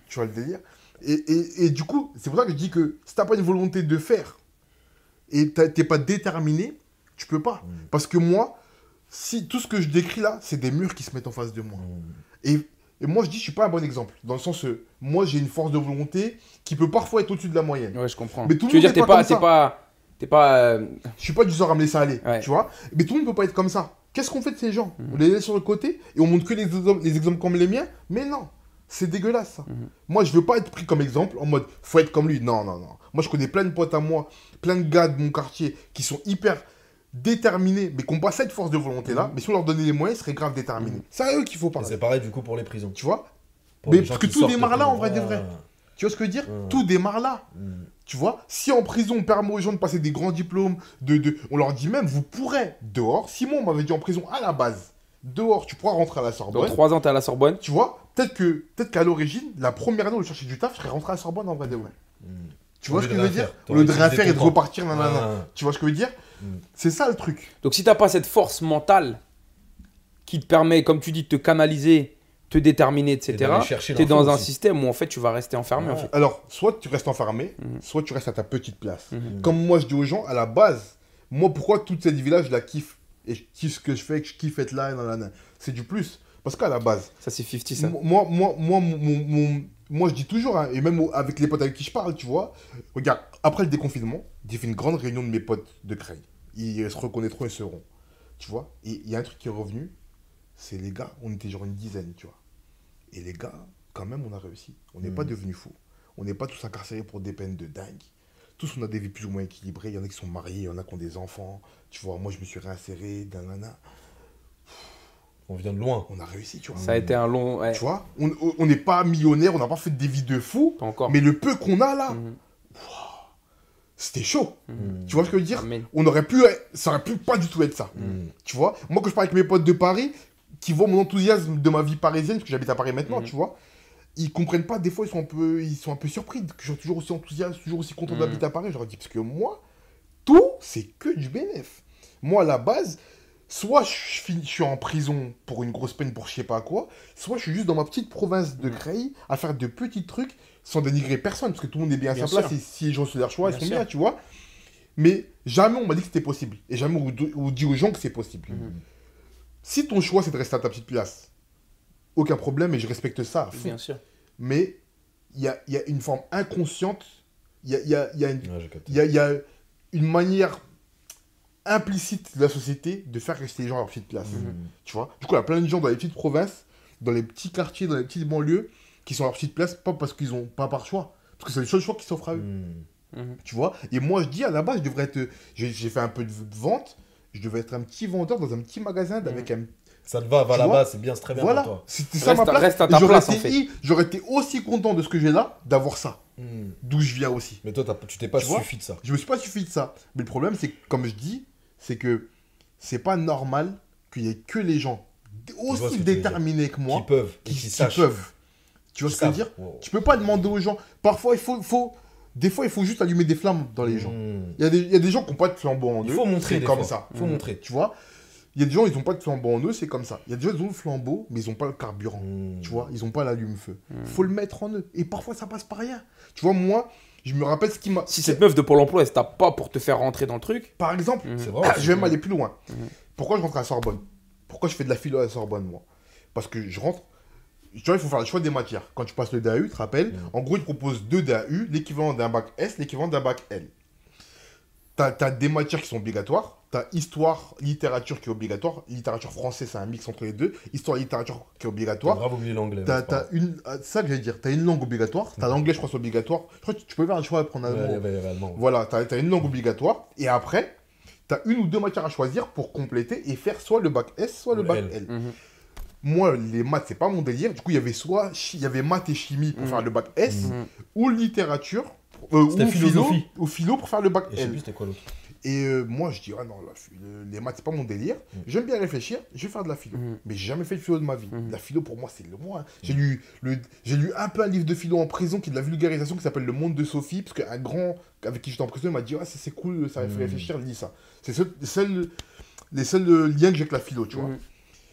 Tu vois le délire? Et, et, et du coup, c'est pour ça que je dis que si t'as pas une volonté de faire et t'es pas déterminé, tu peux pas. Mm. Parce que moi, si tout ce que je décris là, c'est des murs qui se mettent en face de moi. Mm. Et, et moi, je dis, je suis pas un bon exemple. Dans le sens, euh, moi, j'ai une force de volonté qui peut parfois être au-dessus de la moyenne. Ouais, je comprends. Mais tout le tu veux monde dire, t'es pas pas, comme t'es ça. pas, t'es pas. euh, Je suis pas du genre à me laisser aller, Ouais. tu vois. Mais tout le monde peut pas être comme ça. Qu'est-ce qu'on fait de ces gens? Mhm. On les laisse sur le côté et on montre que les les exemples comme les miens? Mais non, c'est dégueulasse. Mhm. Moi, je veux pas être pris comme exemple en mode faut être comme lui. Non, non, non. Moi, je connais plein de potes à moi, plein de gars de mon quartier qui sont hyper déterminés, mais qui n'ont pas cette force de volonté là. Mhm. Mais si on leur donnait les moyens, ils seraient grave déterminés. Mhm. C'est à eux qu'il faut parler. c'est pareil du coup pour les prisons. Tu vois? Pour Mais parce que tout démarre là, en vrai de vrai. Ah. Tu vois ce que je veux dire? Mhm. Tout démarre là. Mm. Tu vois, si en prison on permet aux gens de passer des grands diplômes, de, de, on leur dit même, vous pourrez dehors. Simon m'avait dit en prison à la base, dehors, tu pourras rentrer à la Dans Sorbonne. 3 ans, t'es à la Sorbonne. Tu vois, peut-être que peut-être qu'à l'origine, la première année où je cherchais du taf, je serais rentré à la Sorbonne en vrai de vrai. Tu vois ce que je veux dire lieu de rien faire et de repartir, nanana. Ah. Tu vois ce que je veux dire. C'est ça le truc. Donc si t'as pas cette force mentale qui te permet, comme tu dis, de te canaliser, te déterminer, etc., t'es l'info dans un aussi. système où en fait tu vas rester enfermé en fait. Alors, soit tu restes enfermé, Mhm. soit tu restes à ta petite place. Mhm. Comme moi je dis aux gens, à la base, moi pourquoi toute cette vie-là, je la kiffe Et je kiffe ce que je fais, que je kiffe être là, nanana. c'est du plus. Parce qu'à la base, Ça c'est 50 ça. Moi, moi, moi, mon- moi, je dis toujours, hein, et même avec les potes avec qui je parle, tu vois, regarde, après le déconfinement, j'ai fait une grande réunion de mes potes de Creil. Ils se reconnaîtront et seront. Tu vois, et il y a un truc qui est revenu, c'est les gars, on était genre une dizaine, tu vois. Et les gars, quand même, on a réussi. On n'est Mhm. pas devenus fous. On n'est pas tous incarcérés pour des peines de dingue. Tous, on a des vies plus ou moins équilibrées. Il y en a qui sont mariés, il y en a qui ont des enfants. Tu vois, moi, je me suis réinséré, nanana. On vient de loin. On a réussi, tu vois. Ça a été un long. ouais, Tu vois, on n'est pas millionnaire, on n'a pas fait des vies de pas encore. mais le peu qu'on a là, Mhm. c'était chaud. Mm. Tu vois ce que je veux dire Amen. On aurait pu, ça aurait pu pas du tout être ça. Mm. Tu vois Moi, quand je parle avec mes potes de Paris, qui voient mon enthousiasme de ma vie parisienne, parce que j'habite à Paris maintenant, Mhm. tu vois, ils comprennent pas, des fois, ils sont un peu, ils sont un peu surpris que je sois toujours aussi enthousiaste, toujours aussi content Mhm. d'habiter à Paris. Je leur dis, parce que moi, tout, c'est que du bénéf. Moi, à la base, soit je suis, je suis en prison pour une grosse peine pour je sais pas quoi, soit je suis juste dans ma petite province de Mhm. Creil à faire de petits trucs sans dénigrer personne, parce que tout le monde est bien à sa place, et si les gens sont leur choix, Bien ils sont sûr. bien, tu vois. Mais jamais on m'a dit que c'était possible. Et jamais on, dit aux gens que c'est possible. Mhm. Si ton choix c'est de rester à ta petite place, aucun problème et je respecte ça. Bien sûr. Mais il y a, il y a une forme inconsciente, il y a, il y a- il y a une Ouais, j'ai capté. il y a, il y a une manière implicite de la société de faire rester les gens à leur petite place. Mm. Tu vois? Du coup, il y a plein de gens dans les petites provinces, dans les petits quartiers, dans les petites banlieues, qui sont à leur petite place, pas parce qu'ils ont pas par choix. Parce que c'est le seul choix qui s'offre à eux. Mm. Mhm. Tu vois? Et moi, je dis à la base, je devrais être. J'ai fait un peu de vente, je devais être un petit vendeur dans un petit magasin avec un. Ça te va, va là-bas, c'est bien, c'est très bien Voilà, pour toi. c'était ça Reste ma à- place. reste à Et ta j'aurais place, en fait. J'aurais été aussi content de ce que j'ai là, d'avoir ça. D'où je viens aussi. Mais toi, tu t'es pas Tu vois? suffi de ça. Je me suis pas suffi de ça. Mais le problème, c'est que, comme je dis, c'est que c'est pas normal qu'il y ait que les gens aussi déterminés que moi qui peuvent qui, qui, peuvent. Tu vois ce que je veux dire? Wow. Tu peux pas demander aux gens. Parfois, il faut, faut. Des fois, il faut juste allumer des flammes dans les gens. Hmm. Il y, a des- il y a des gens qui n'ont pas de flambeau en eux. Il faut montrer comme fois. ça. Il faut Mhm. montrer. Tu vois? Il y a des gens, ils n'ont pas de flambeau en eux, c'est comme ça. Il y a des gens, ils ont le flambeau, mais ils n'ont pas le carburant. Hmm. Tu vois? Ils n'ont pas l'allume-feu. Mhm. faut le mettre en eux. Et parfois, ça passe par rien. Tu vois, moi, je me rappelle ce qui m'a. Si cette meuf de Pôle emploi, elle se tape pas pour te faire rentrer dans le truc. Par exemple, Mhm. C'est vrai. Ah, je vais même aller plus loin. Mhm. Pourquoi je rentre à la Sorbonne? Pourquoi je fais de la philo à la Sorbonne, moi? Parce que je rentre. Tu vois, il faut faire le choix des matières. Quand tu passes le DAU, tu te rappelles, Mhm. en gros, ils te proposent deux DAU, l'équivalent d'un bac S, l'équivalent d'un bac L. T'as as des matières qui sont obligatoires. T'as histoire, littérature qui est obligatoire. Littérature française, c'est un mix entre les deux. Histoire, littérature qui est T'as obligatoire. grave oublié l'anglais. T'as t'as une. ah, ça que j'allais dire. T'as une langue obligatoire. T'as Mhm. l'anglais, je crois, c'est obligatoire. Je crois que tu peux faire un choix de prendre un grave. mot. Ouais, ouais, ouais, allemand. Voilà, tu as, une langue obligatoire. Et après, tu as une ou deux matières à choisir pour compléter et faire soit le bac S, soit le Le bac L. L. Mhm. Moi, les maths, c'est pas mon délire. Du coup, il y avait soit chi- il y avait maths et chimie pour Mhm. faire le bac S, Mhm. ou littérature, euh, ou philo, philosophie. ou philo pour faire le bac Et L. plus quoi. Et euh, moi, je dis, ah non, la les maths, c'est pas mon délire. Mhm. J'aime bien réfléchir, je vais faire de la philo. Mhm. Mais j'ai jamais fait de philo de ma vie. Mhm. La philo, pour moi, c'est le moi. hein. J'ai lu, le, j'ai lu un peu un livre de philo en prison qui est de la vulgarisation qui s'appelle Le Monde de Sophie, parce qu'un grand avec qui j'étais en prison m'a dit, ah, c'est cool, ça fait réfléchir, lis ça. C'est seul- les seuls, les seuls euh, liens que j'ai avec la philo, tu vois.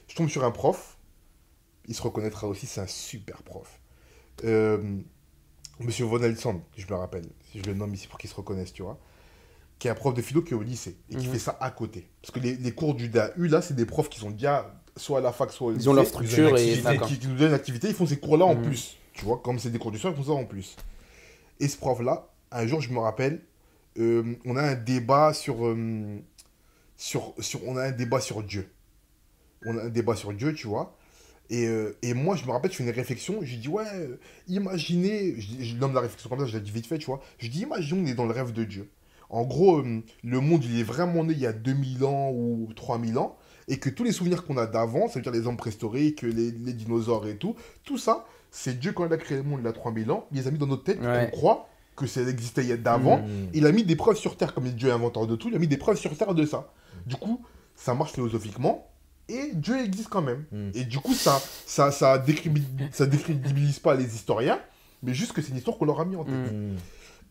Je tombe sur un prof, il se reconnaîtra aussi, c'est un super prof. Euh, Monsieur Von Elson, je me le rappelle, si je le nomme ici pour qu'il se reconnaisse, tu vois, qui est un prof de philo qui est au lycée et qui Mhm. fait ça à côté. Parce que les, les cours du DAU, là, c'est des profs qui sont déjà soit à la fac, soit au Ils ont leur lycée, structure et. qui nous donnent une activité, ils font ces cours-là en Mhm. plus. Tu vois, comme c'est des cours du soir, ils font ça en plus. Et ce prof-là, un jour, je me rappelle, euh, on a un débat sur, euh, sur, sur. On a un débat sur Dieu. On a un débat sur Dieu, tu vois. Et, euh, et moi, je me rappelle, je fais une réflexion. J'ai dit, ouais, euh, imaginez. Je, je nomme la réflexion comme ça, je l'ai dit vite fait, tu vois. Je dis, imaginons, on est dans le rêve de Dieu. En gros, euh, le monde, il est vraiment né il y a 2000 ans ou 3000 ans. Et que tous les souvenirs qu'on a d'avant, ça veut dire les hommes préhistoriques, les, les dinosaures et tout, tout ça, c'est Dieu quand il a créé le monde il y a 3000 ans. Il les a mis dans notre tête. Ouais. On croit que ça existait il y a d'avant. Hmm. Il a mis des preuves sur Terre, comme Dieu est inventeur de tout, il a mis des preuves sur Terre de ça. Du coup, ça marche philosophiquement, et Dieu existe quand même. Mm. Et du coup, ça ça, ça, décrédibilise pas les historiens, mais juste que c'est une histoire qu'on leur a mis en tête. Mm. Hmm.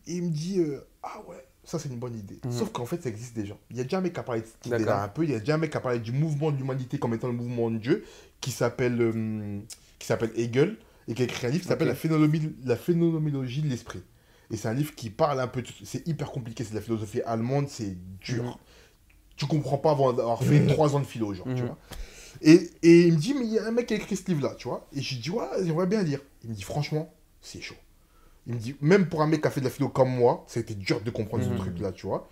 Et il me dit, euh, ah ouais, ça c'est une bonne idée. Mhm. Sauf qu'en fait, ça existe déjà. Il y a déjà un mec qui a parlé de cette idée-là un peu, il y a déjà un mec qui a parlé du mouvement de l'humanité comme étant le mouvement de Dieu, qui s'appelle euh, Hegel, et qui a écrit un livre qui s'appelle la, phénoménologie, de l'esprit. Et c'est un livre qui parle un peu, de- c'est hyper compliqué, c'est de la philosophie allemande, c'est dur. Tu comprends pas avant d'avoir fait trois ans de philo, genre, tu Mhm. vois. Et, et il me dit, mais il y a un mec qui a écrit ce livre-là, tu vois. Et je dis, ouais, j'aimerais bien lire. Il me dit, franchement, c'est chaud. Il me dit, même pour un mec qui a fait de la philo comme moi, ça a été dur de comprendre ce truc-là, tu vois.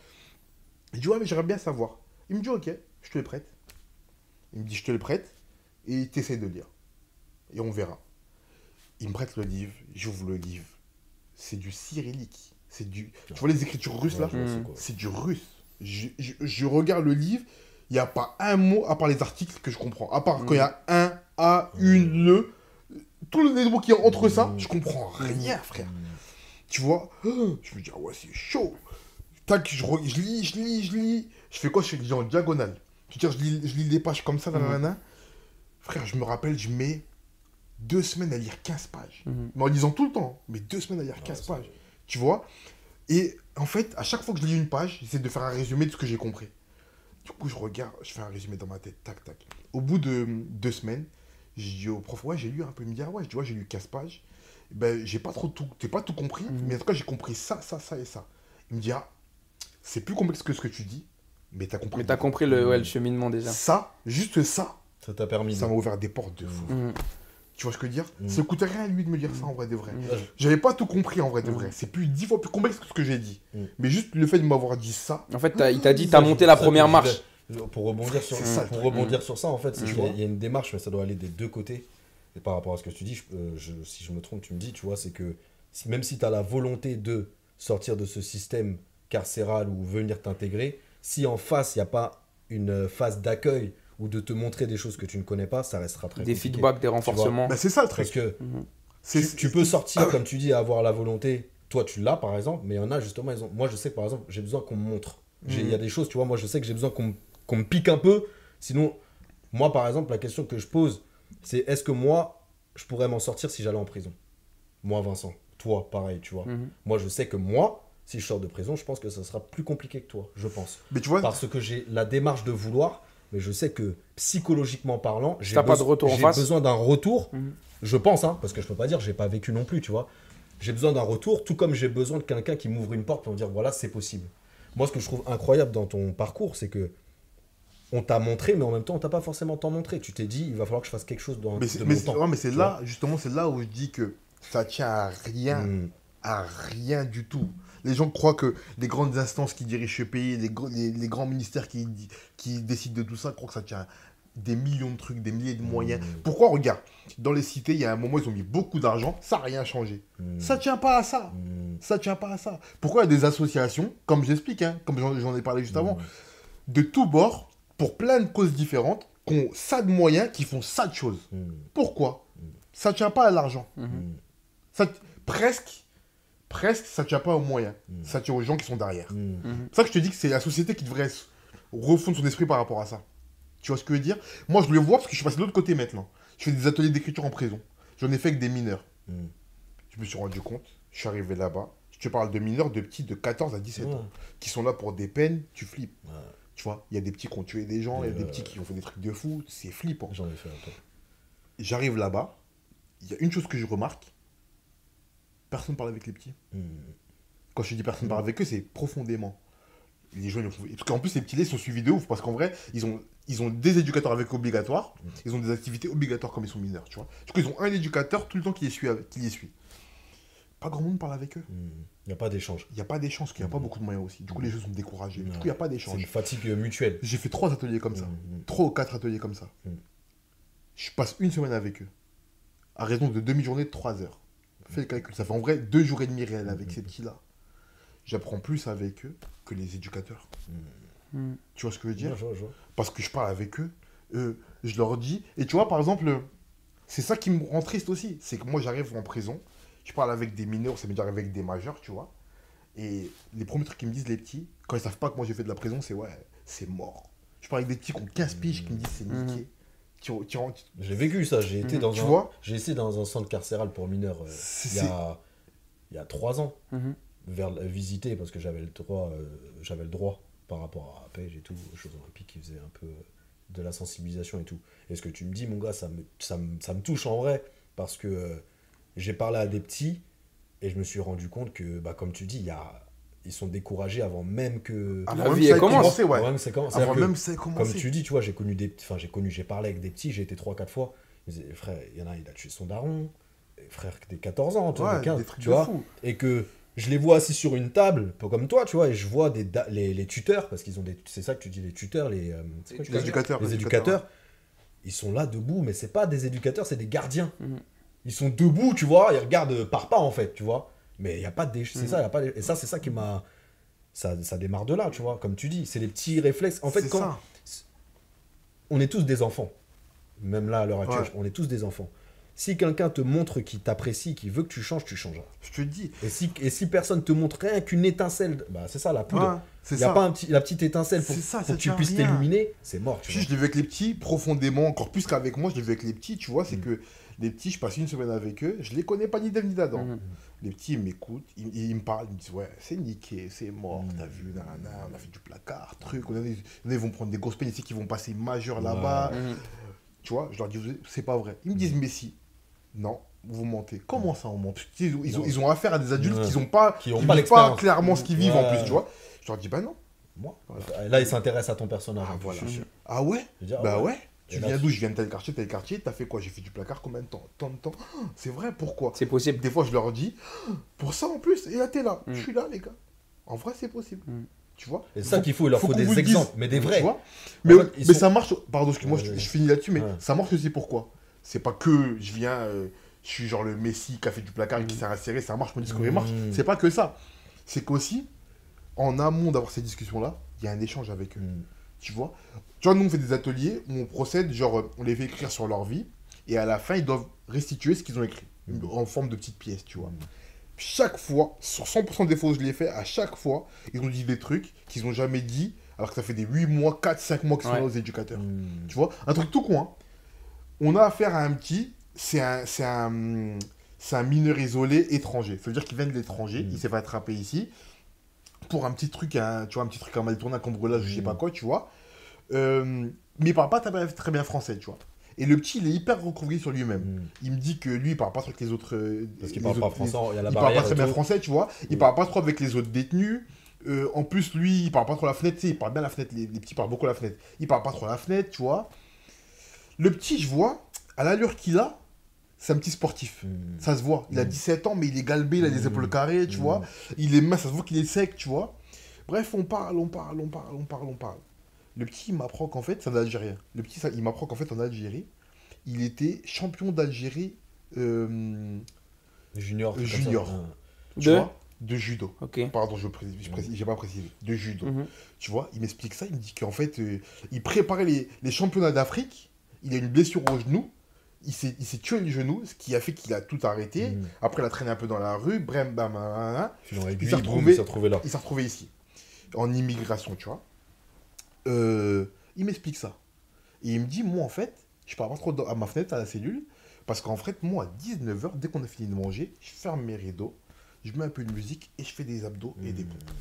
Il dit, ouais, mais j'aimerais bien savoir. Il me dit, ok, je te le prête. Il me dit, je te le prête, et t'essayes de lire. Et on verra. Il me prête le livre, j'ouvre le livre. C'est du cyrillique. C'est du. Tu vois les écritures russes là? Mm. C'est du russe. Je, je- je regarde le livre, il n'y a pas un mot à part les articles que je comprends. À part quand il y a un, a, une, le. Tous les mots qui y a entre ça, Mm. je comprends rien, frère. Tu vois? Je me dis, ah ouais, c'est chaud. Tac, je, lis, je lis, je lis. Je fais quoi? Je lis en diagonale. Je, veux dire, je, lis, je lis des pages comme ça, nanana. Frère, je me rappelle, je mets deux semaines à lire 15 pages. Mais en lisant tout le temps, mais deux semaines à lire 15 pages. Tu vois? Et en fait, à chaque fois que je lis une page, j'essaie de faire un résumé de ce que j'ai compris. Du coup, je regarde, je fais un résumé dans ma tête, tac, tac. Au bout de deux semaines, je dis au prof, ouais, j'ai lu un peu. Il me dit, ah ouais, je dis, ouais, j'ai lu 15 pages. Ben, j'ai pas trop tout, t'es pas tout compris, Mhm. mais en tout cas, j'ai compris ça, ça, ça et ça. Il me dit, ah, c'est plus complexe que ce que tu dis, mais t'as compris. Mais t'as compris le, ouais, le cheminement déjà. Ça, juste ça, Ça t'a permis. ça m'a ouvert des portes de fou. Mhm. Tu vois ce que je veux dire Mhm. Ça coûtait rien à lui de me dire ça en vrai de vrai. Je- J'avais pas tout compris en vrai de Mhm. vrai. C'est plus dix fois plus complexe que ce que j'ai dit. Mhm. Mais juste le fait de m'avoir dit ça, En fait, il t'a dit, t'as monté la première marche. Pour rebondir sur, ça, pour rebondir sur ça, en fait, c'est Mm. qu'il Tu y a- vois il y a une démarche, mais ça doit aller des deux côtés. Et par rapport à ce que tu dis, je- euh, je- si je me trompe, tu me dis, tu vois, c'est que si- même si tu as la volonté de sortir de ce système carcéral ou venir t'intégrer, si en face, il n'y a pas une phase d'accueil ou de te montrer des choses que tu ne connais pas, ça restera très Des compliqué. feedbacks, des renforcements. bah, c'est ça le Parce truc. que Mhm. Tu, tu peux sortir, comme tu dis, avoir la volonté toi, tu l'as, par exemple, mais il y en a, justement, ils ont... moi, je sais que, par exemple, j'ai besoin qu'on me montre. Il y a des choses, tu vois, moi, je sais que j'ai besoin qu'on me- qu'on me pique un peu. Sinon, moi, par exemple, la question que je pose, c'est est-ce que moi, je pourrais m'en sortir si j'allais en prison? Moi, Vincent. Toi, pareil, tu vois. Mhm. Moi, je sais que moi, si je sors de prison, je pense que ça sera plus compliqué que toi, je pense. Mais tu vois, Parce que j'ai la démarche de vouloir, mais je sais que psychologiquement parlant, j'ai beso- besoin d'un retour. Mhm. Je pense, hein, parce que je peux pas dire, j'ai pas vécu non plus, tu vois. J'ai besoin d'un retour, tout comme j'ai besoin de quelqu'un qui m'ouvre une porte pour me dire voilà, c'est possible. Moi, ce que je trouve incroyable dans ton parcours, c'est que on t'a montré, mais en même temps, on t'a pas forcément tant montré. Tu t'es dit, il va falloir que je fasse quelque chose dans mais de mon mais c'est- temps. ouais, mais c'est là, justement, c'est là où je dis que ça tient à rien, Mhm. à rien du tout. Les gens croient que les grandes instances qui dirigent ce pays, les, gr- les, les grands ministères qui, qui décident de tout ça, croient que ça tient des millions de trucs, des milliers de moyens. Mhm. Pourquoi Regarde, dans les cités, il y a un moment, ils ont mis beaucoup d'argent, ça n'a rien changé. Mhm. Ça tient pas à ça. Mhm. Ça tient pas à ça. Pourquoi il y a des associations, comme j'explique, hein, comme j'en ai parlé juste avant, de tous bords, pour plein de causes différentes, qui ont ça de moyens, qui font ça de choses. Mhm. Pourquoi? Ça tient pas à l'argent. Ça, presque, presque, ça tient pas aux moyens. Mm. Ça tient aux gens qui sont derrière. Mhm. Mhm. C'est ça que je te dis que c'est la société qui devrait refondre son esprit par rapport à ça. Tu vois ce que je veux dire? Moi, je le vois parce que je suis passé de l'autre côté maintenant. Je fais des ateliers d'écriture en prison. J'en ai fait avec des mineurs. Mhm. Je me suis rendu compte, je suis arrivé là-bas. Je te parle de mineurs, de petits de 14 à 17 Ouais. ans, qui sont là pour des peines, tu flippes. Ouais. Tu vois, il y a des petits qui ont tué des gens, il y a Et des petits qui ont fait des trucs de fou, c'est flippant. J'en ai fait un peu. J'arrive là-bas, il y a une chose que je remarque, personne parle avec les petits. Mhm. Quand je dis personne parle avec eux, c'est profondément. Les gens, ils ont- parce qu'en plus, les petits laits sont suivis de ouf, parce qu'en vrai, ils ont, ils ont des éducateurs avec eux obligatoires, ils ont des activités obligatoires comme ils sont mineurs, tu vois. Du coup, ils ont un éducateur tout le temps qui les suit. avec- Qui les suit. Pas grand monde parle avec eux. Il n'y a pas d'échange. Il n'y a pas d'échange, parce qu'il n'y a pas beaucoup de moyens aussi. Du coup, les gens sont découragés. Du coup, il n'y a pas C'est une d'échange. fatigue euh, mutuelle. J'ai fait trois ateliers comme ça. Trois ou quatre ateliers comme ça. Je passe une semaine avec eux. À raison de demi-journée de trois heures. Fais le calcul. Ça fait en vrai deux jours et demi réels avec Mm. ces petits-là. J'apprends plus avec eux que les éducateurs. Mhm. Tu vois ce que je veux dire. Parce que je parle avec eux. euh, je leur dis. Et tu vois, par exemple, euh, c'est ça qui me rend triste aussi. C'est que moi, j'arrive en prison. Je parle avec des mineurs, ça m'est déjà arrivé avec des majeurs, tu vois. Et les premiers trucs qu'ils me disent, les petits, quand ils savent pas que moi j'ai fait de la prison, c'est ouais, c'est mort. Je parle avec des petits qui ont 15 piges qui me disent c'est Mhm. niqué. J'ai vécu ça, j'ai été Mhm. dans Tu un... vois J'ai essayé dans un centre carcéral pour mineurs euh, il y a il y a trois ans Mhm. vers visiter parce que j'avais le droit euh, j'avais le droit par rapport à Page et tout aux choses olympiques qui faisaient un peu euh, de la sensibilisation et tout. Et ce que tu me dis mon gars ça me ça me, ça me touche en vrai parce que j'ai parlé à des petits et je me suis rendu compte que bah comme tu dis il y a ils sont découragés avant même que avant La même vie, ça commence. commencé, ouais. Avant même Avant ça ait commencé. comme tu dis, tu vois, j'ai connu des enfin j'ai connu, j'ai parlé avec des petits, j'ai été 3 4 fois. Ils disaient, frère, il y en a il a tué son daron, Et frère des 14 ans, tu vois, Ouais, des 15, des trucs tu de vois, fou. et que je les vois assis sur une table, pas comme toi, tu vois, et je vois des les, les tuteurs parce qu'ils ont des c'est ça que tu dis les tuteurs, les euh, quoi Les éducateurs. les éducateurs, ils sont là debout, mais c'est pas des éducateurs, c'est des gardiens. Mhm. Ils sont debout, tu vois, ils regardent par pas en fait, tu vois. Mais il y a pas de dé- c'est Mhm. ça, y a pas de- et ça c'est ça qui m'a ça, ça démarre de là, tu vois, comme tu dis, c'est les petits réflexes. En fait, quand ça. on est tous des enfants. Même là, à l'heure actuelle, Ouais. on est tous des enfants. Si quelqu'un te montre qu'il t'apprécie, qu'il veut que tu changes, tu changeras. Je te dis. Et si, et si personne te montre rien qu'une étincelle, bah c'est ça la poudre. Ouais, c'est Il n'y a ça. pas un petit, la petite étincelle pour, ça, que tu puisses t'illuminer, c'est mort. Tu Si vois. je l'ai vu avec les petits profondément, encore plus qu'avec moi, je l'ai vu avec les petits, tu vois, c'est Mm. que les petits, je passe une semaine avec eux, je les connais pas ni d'Ève ni d'Adam. Mhm. Les petits, ils m'écoutent, ils, ils me parlent, ils me disent Ouais, c'est niqué, c'est mort, t'as vu, nanana, on a fait du placard, truc. On a, ils vont prendre des grosses peines ici qui vont passer majeurs là-bas. Mhm. Tu vois, je leur dis C'est pas vrai. Ils me disent Mais si. Non, vous mentez. Comment ça, on ment? Ont, ils ont, ils ont affaire à des adultes Ouais. qui ont pas, Qui ont pas l'expérience. clairement ce qu'ils vivent en plus, tu vois. Je leur dis Bah non. Moi. Voilà. Là, il s'intéresse à ton personnage. Ah, voilà. Ah ouais? Bah ah ouais. Tu viens d'où? Je viens de tel quartier, tel quartier. T'as fait quoi? J'ai fait du placard combien de temps Tant de temps. Ah, C'est vrai, pourquoi? C'est possible. Des fois, je leur dis, Ah, pour ça en plus, et là, t'es là. Mm. Je suis là, les gars. En vrai, c'est possible. Mm. Tu vois? Et c'est ça qu'il faut, il leur faut, des exemples, mais des vrais. Tu vois? Mais fait, mais sont- ça marche. Pardon, excuse-moi, Ouais, je, ouais. je finis là-dessus, mais Ouais. ça marche aussi pourquoi C'est pas que je viens, euh, je suis genre le Messi qui a fait du placard et qui Mm. s'est inséré, ça marche, mon discours il Mm. marche. C'est pas que ça. C'est qu'aussi, en amont d'avoir ces discussions-là, il y a un échange avec eux. Mm. Tu vois Tu vois, nous, on fait des ateliers où on procède, genre, on les fait écrire sur leur vie, et à la fin, ils doivent restituer ce qu'ils ont écrit, Mhm. en forme de petites pièces, tu vois. Mm. chaque fois, sur 100% des fois où je l'ai fait, à chaque fois, ils ont dit des trucs qu'ils n'ont jamais dit, alors que ça fait des 8 mois, 4, 5 mois qu'ils sont Ouais. là aux éducateurs. Hmm. Tu vois Un truc tout con, hein. On a affaire à un petit, c'est un, c'est un, c'est un mineur isolé étranger. Ça veut dire qu'il vient de l'étranger, Mm. il s'est fait attraper ici, pour un petit truc, un, tu vois, un petit truc à mal tourné, un cambriolage, je sais Mm. pas quoi, tu vois. Euh, mais il parle pas très bien, très bien français, tu vois. Et le petit, il est hyper recouvré sur lui-même. Hmm. Il me dit que lui, il parle pas trop avec les autres. euh, Parce qu'il parle pas français, il y a la il parle pas très bien français, tu vois. Il Mm. parle pas trop avec les autres détenus. Euh, en plus, lui, il parle pas trop la fenêtre, tu sais, il parle bien la fenêtre. Les, les petits parlent beaucoup la fenêtre. Il parle pas trop à la fenêtre, tu vois. Le petit, je vois, à l'allure qu'il a, c'est un petit sportif. Hmm. Ça se voit. Il a Mm. 17 ans, mais il est galbé, il a des Mm. épaules carrées, tu vois. Il est mince, ça se voit qu'il est sec, tu vois. Bref, on parle, on parle, on parle, on parle, on parle. Le petit, il m'apprend qu'en fait, c'est un Algérien. Le petit, ça, il m'apprend qu'en fait, en Algérie, il était champion d'Algérie, euh, Junior. ça. Junior. Hmm. tu De vois, de judo. Pardon, je j'ai pas précisé. De judo. Mhm. Tu vois, il m'explique ça, il me dit qu'en fait, euh, il préparait les, les championnats d'Afrique, il a une blessure au genou, il s'est il s'est tué le genou, ce qui a fait qu'il a tout arrêté. Hmm. Après, il a traîné un peu dans la rue, brem, bam, Il s'est retrouvé- il s'est retrouvé là. il s'est retrouvé ici, en immigration, tu vois. Euh, il m'explique ça. Et il me dit, moi, en fait, je parle pas trop à ma fenêtre, à la cellule, parce qu'en fait, moi, à 19h, dès qu'on a fini de manger, je ferme mes rideaux, je mets un peu de musique et je fais des abdos et des Hmm. pompes.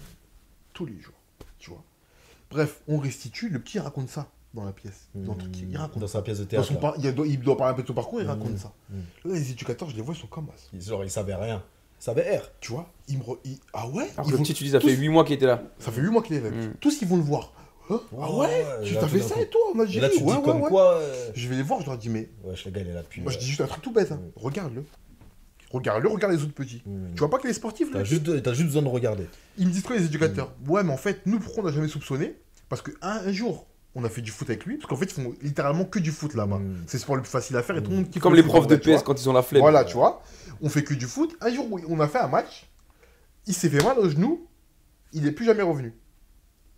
Tous les jours, tu vois. Bref, on restitue, le petit raconte ça dans la pièce. Dans, truc, il raconte Dans sa pièce de Dans théâtre. son là. par- il, doit, il doit parler un peu de son parcours, il Hmm. raconte ça. Hmm. Là, les éducateurs, je les vois, ils sont comme ça. Genre, il savait rien. Il savait R. Tu vois, ils me re- ils- Ah ouais? Alors Ils le vont- petit, tu dis, ça tous- fait 8 mois qu'il était là. Ça fait 8 mois qu'il est là. Mm. Tous, ils vont le voir. Hein? Ah ouais, Ouais, Tu t'as fait ça coup. et toi en Algérie? Là, tu ouais, dis ouais, comme ouais. quoi. euh, Je vais les voir, je leur dis, mais Wesh, le gars, il est là depuis. moi je euh, dis juste un truc tout bête. hein. Regarde-le. Regarde-le, regarde les autres petits. hmm. Tu vois pas que les sportifs, là T'as juste, juste besoin de regarder. Ils me disent quoi les éducateurs? Ouais, mais en fait, nous, pourquoi on n'a jamais soupçonné? Parce qu'un un jour, on a fait du foot avec lui. Parce qu'en fait, ils font littéralement que du foot là-bas. Mm. C'est le sport le plus facile à faire et tout le monde kiffe Comme le les profs de. PS quand ils ont la flemme. Voilà, tu vois. On fait que du foot. Un jour, on a fait un match. Il s'est fait mal au genou. Il n'est plus jamais revenu.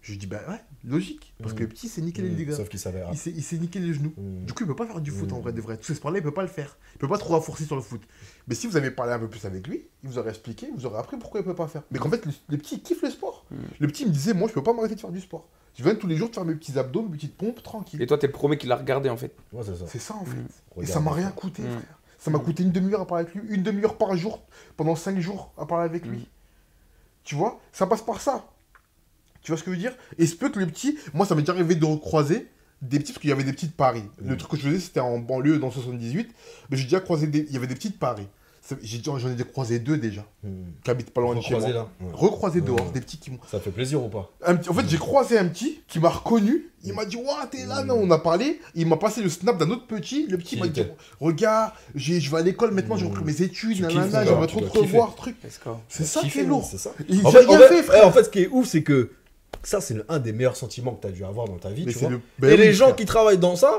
Je lui dis, bah ouais, logique. Parce Mm. que le petit, c'est niqué les Hmm. dégâts. Sauf qu'il R. Il s'est niqué les genoux. Hmm. Du coup, il peut pas faire du foot en Mm. vrai de vrai. Tous ces sports-là, il peut pas le faire. Il peut pas trop renforcer sur le foot. Mais si vous avez parlé un peu plus avec lui, il vous aurait expliqué, il vous aurait appris pourquoi il peut pas faire. Mais qu'en fait, le, le petit il kiffe le sport. Mm. Le petit il me disait, moi, je peux pas m'arrêter de faire du sport. Je viens tous les jours de faire mes petits abdos, mes petites pompes, tranquille. Et toi, t'es le premier qui l'a regardé en fait. Ouais, c'est ça. C'est ça en fait. Mm. Et ça m'a rien coûté, Mm. frère. Ça m'a coûté une demi-heure à parler avec lui, une demi-heure par jour, pendant cinq jours à parler avec lui. Mm. Tu vois, ça passe par ça. Tu vois ce que je veux dire? Et se peut que le petit, moi ça m'est déjà arrivé de recroiser des petits, parce qu'il y avait des petites paris. Le Mm. truc que je faisais, c'était en banlieue dans le 78, mais j'ai déjà croisé des. Il y avait des petites paris. Ça- j'ai déjà- J'en ai déjà croisé deux déjà, Hmm. qui habitent pas loin de chez moi. Recroisé là. Ouais. Recroisé Mm. dehors, des petits qui m'ont. Ça fait plaisir ou pas? Un petit- En fait, j'ai croisé un petit qui m'a reconnu. Il m'a dit, Ouah, t'es là, Mm. non, on a parlé. Il m'a passé le snap d'un autre petit. Le petit m'a dit, regarde, je vais à l'école maintenant, j'ai repris mes études, Tu nanana, j'aimerais trop te revoir, truc. C'est ça qui est lourd. J'ai fait, rien en fait- ouais, frère. en fait, ce qui est ouf, c'est que ça, c'est le- un des meilleurs sentiments que tu as dû avoir dans ta vie. Mais tu vois. le- ben Et oui, les gens frère. qui travaillent dans ça,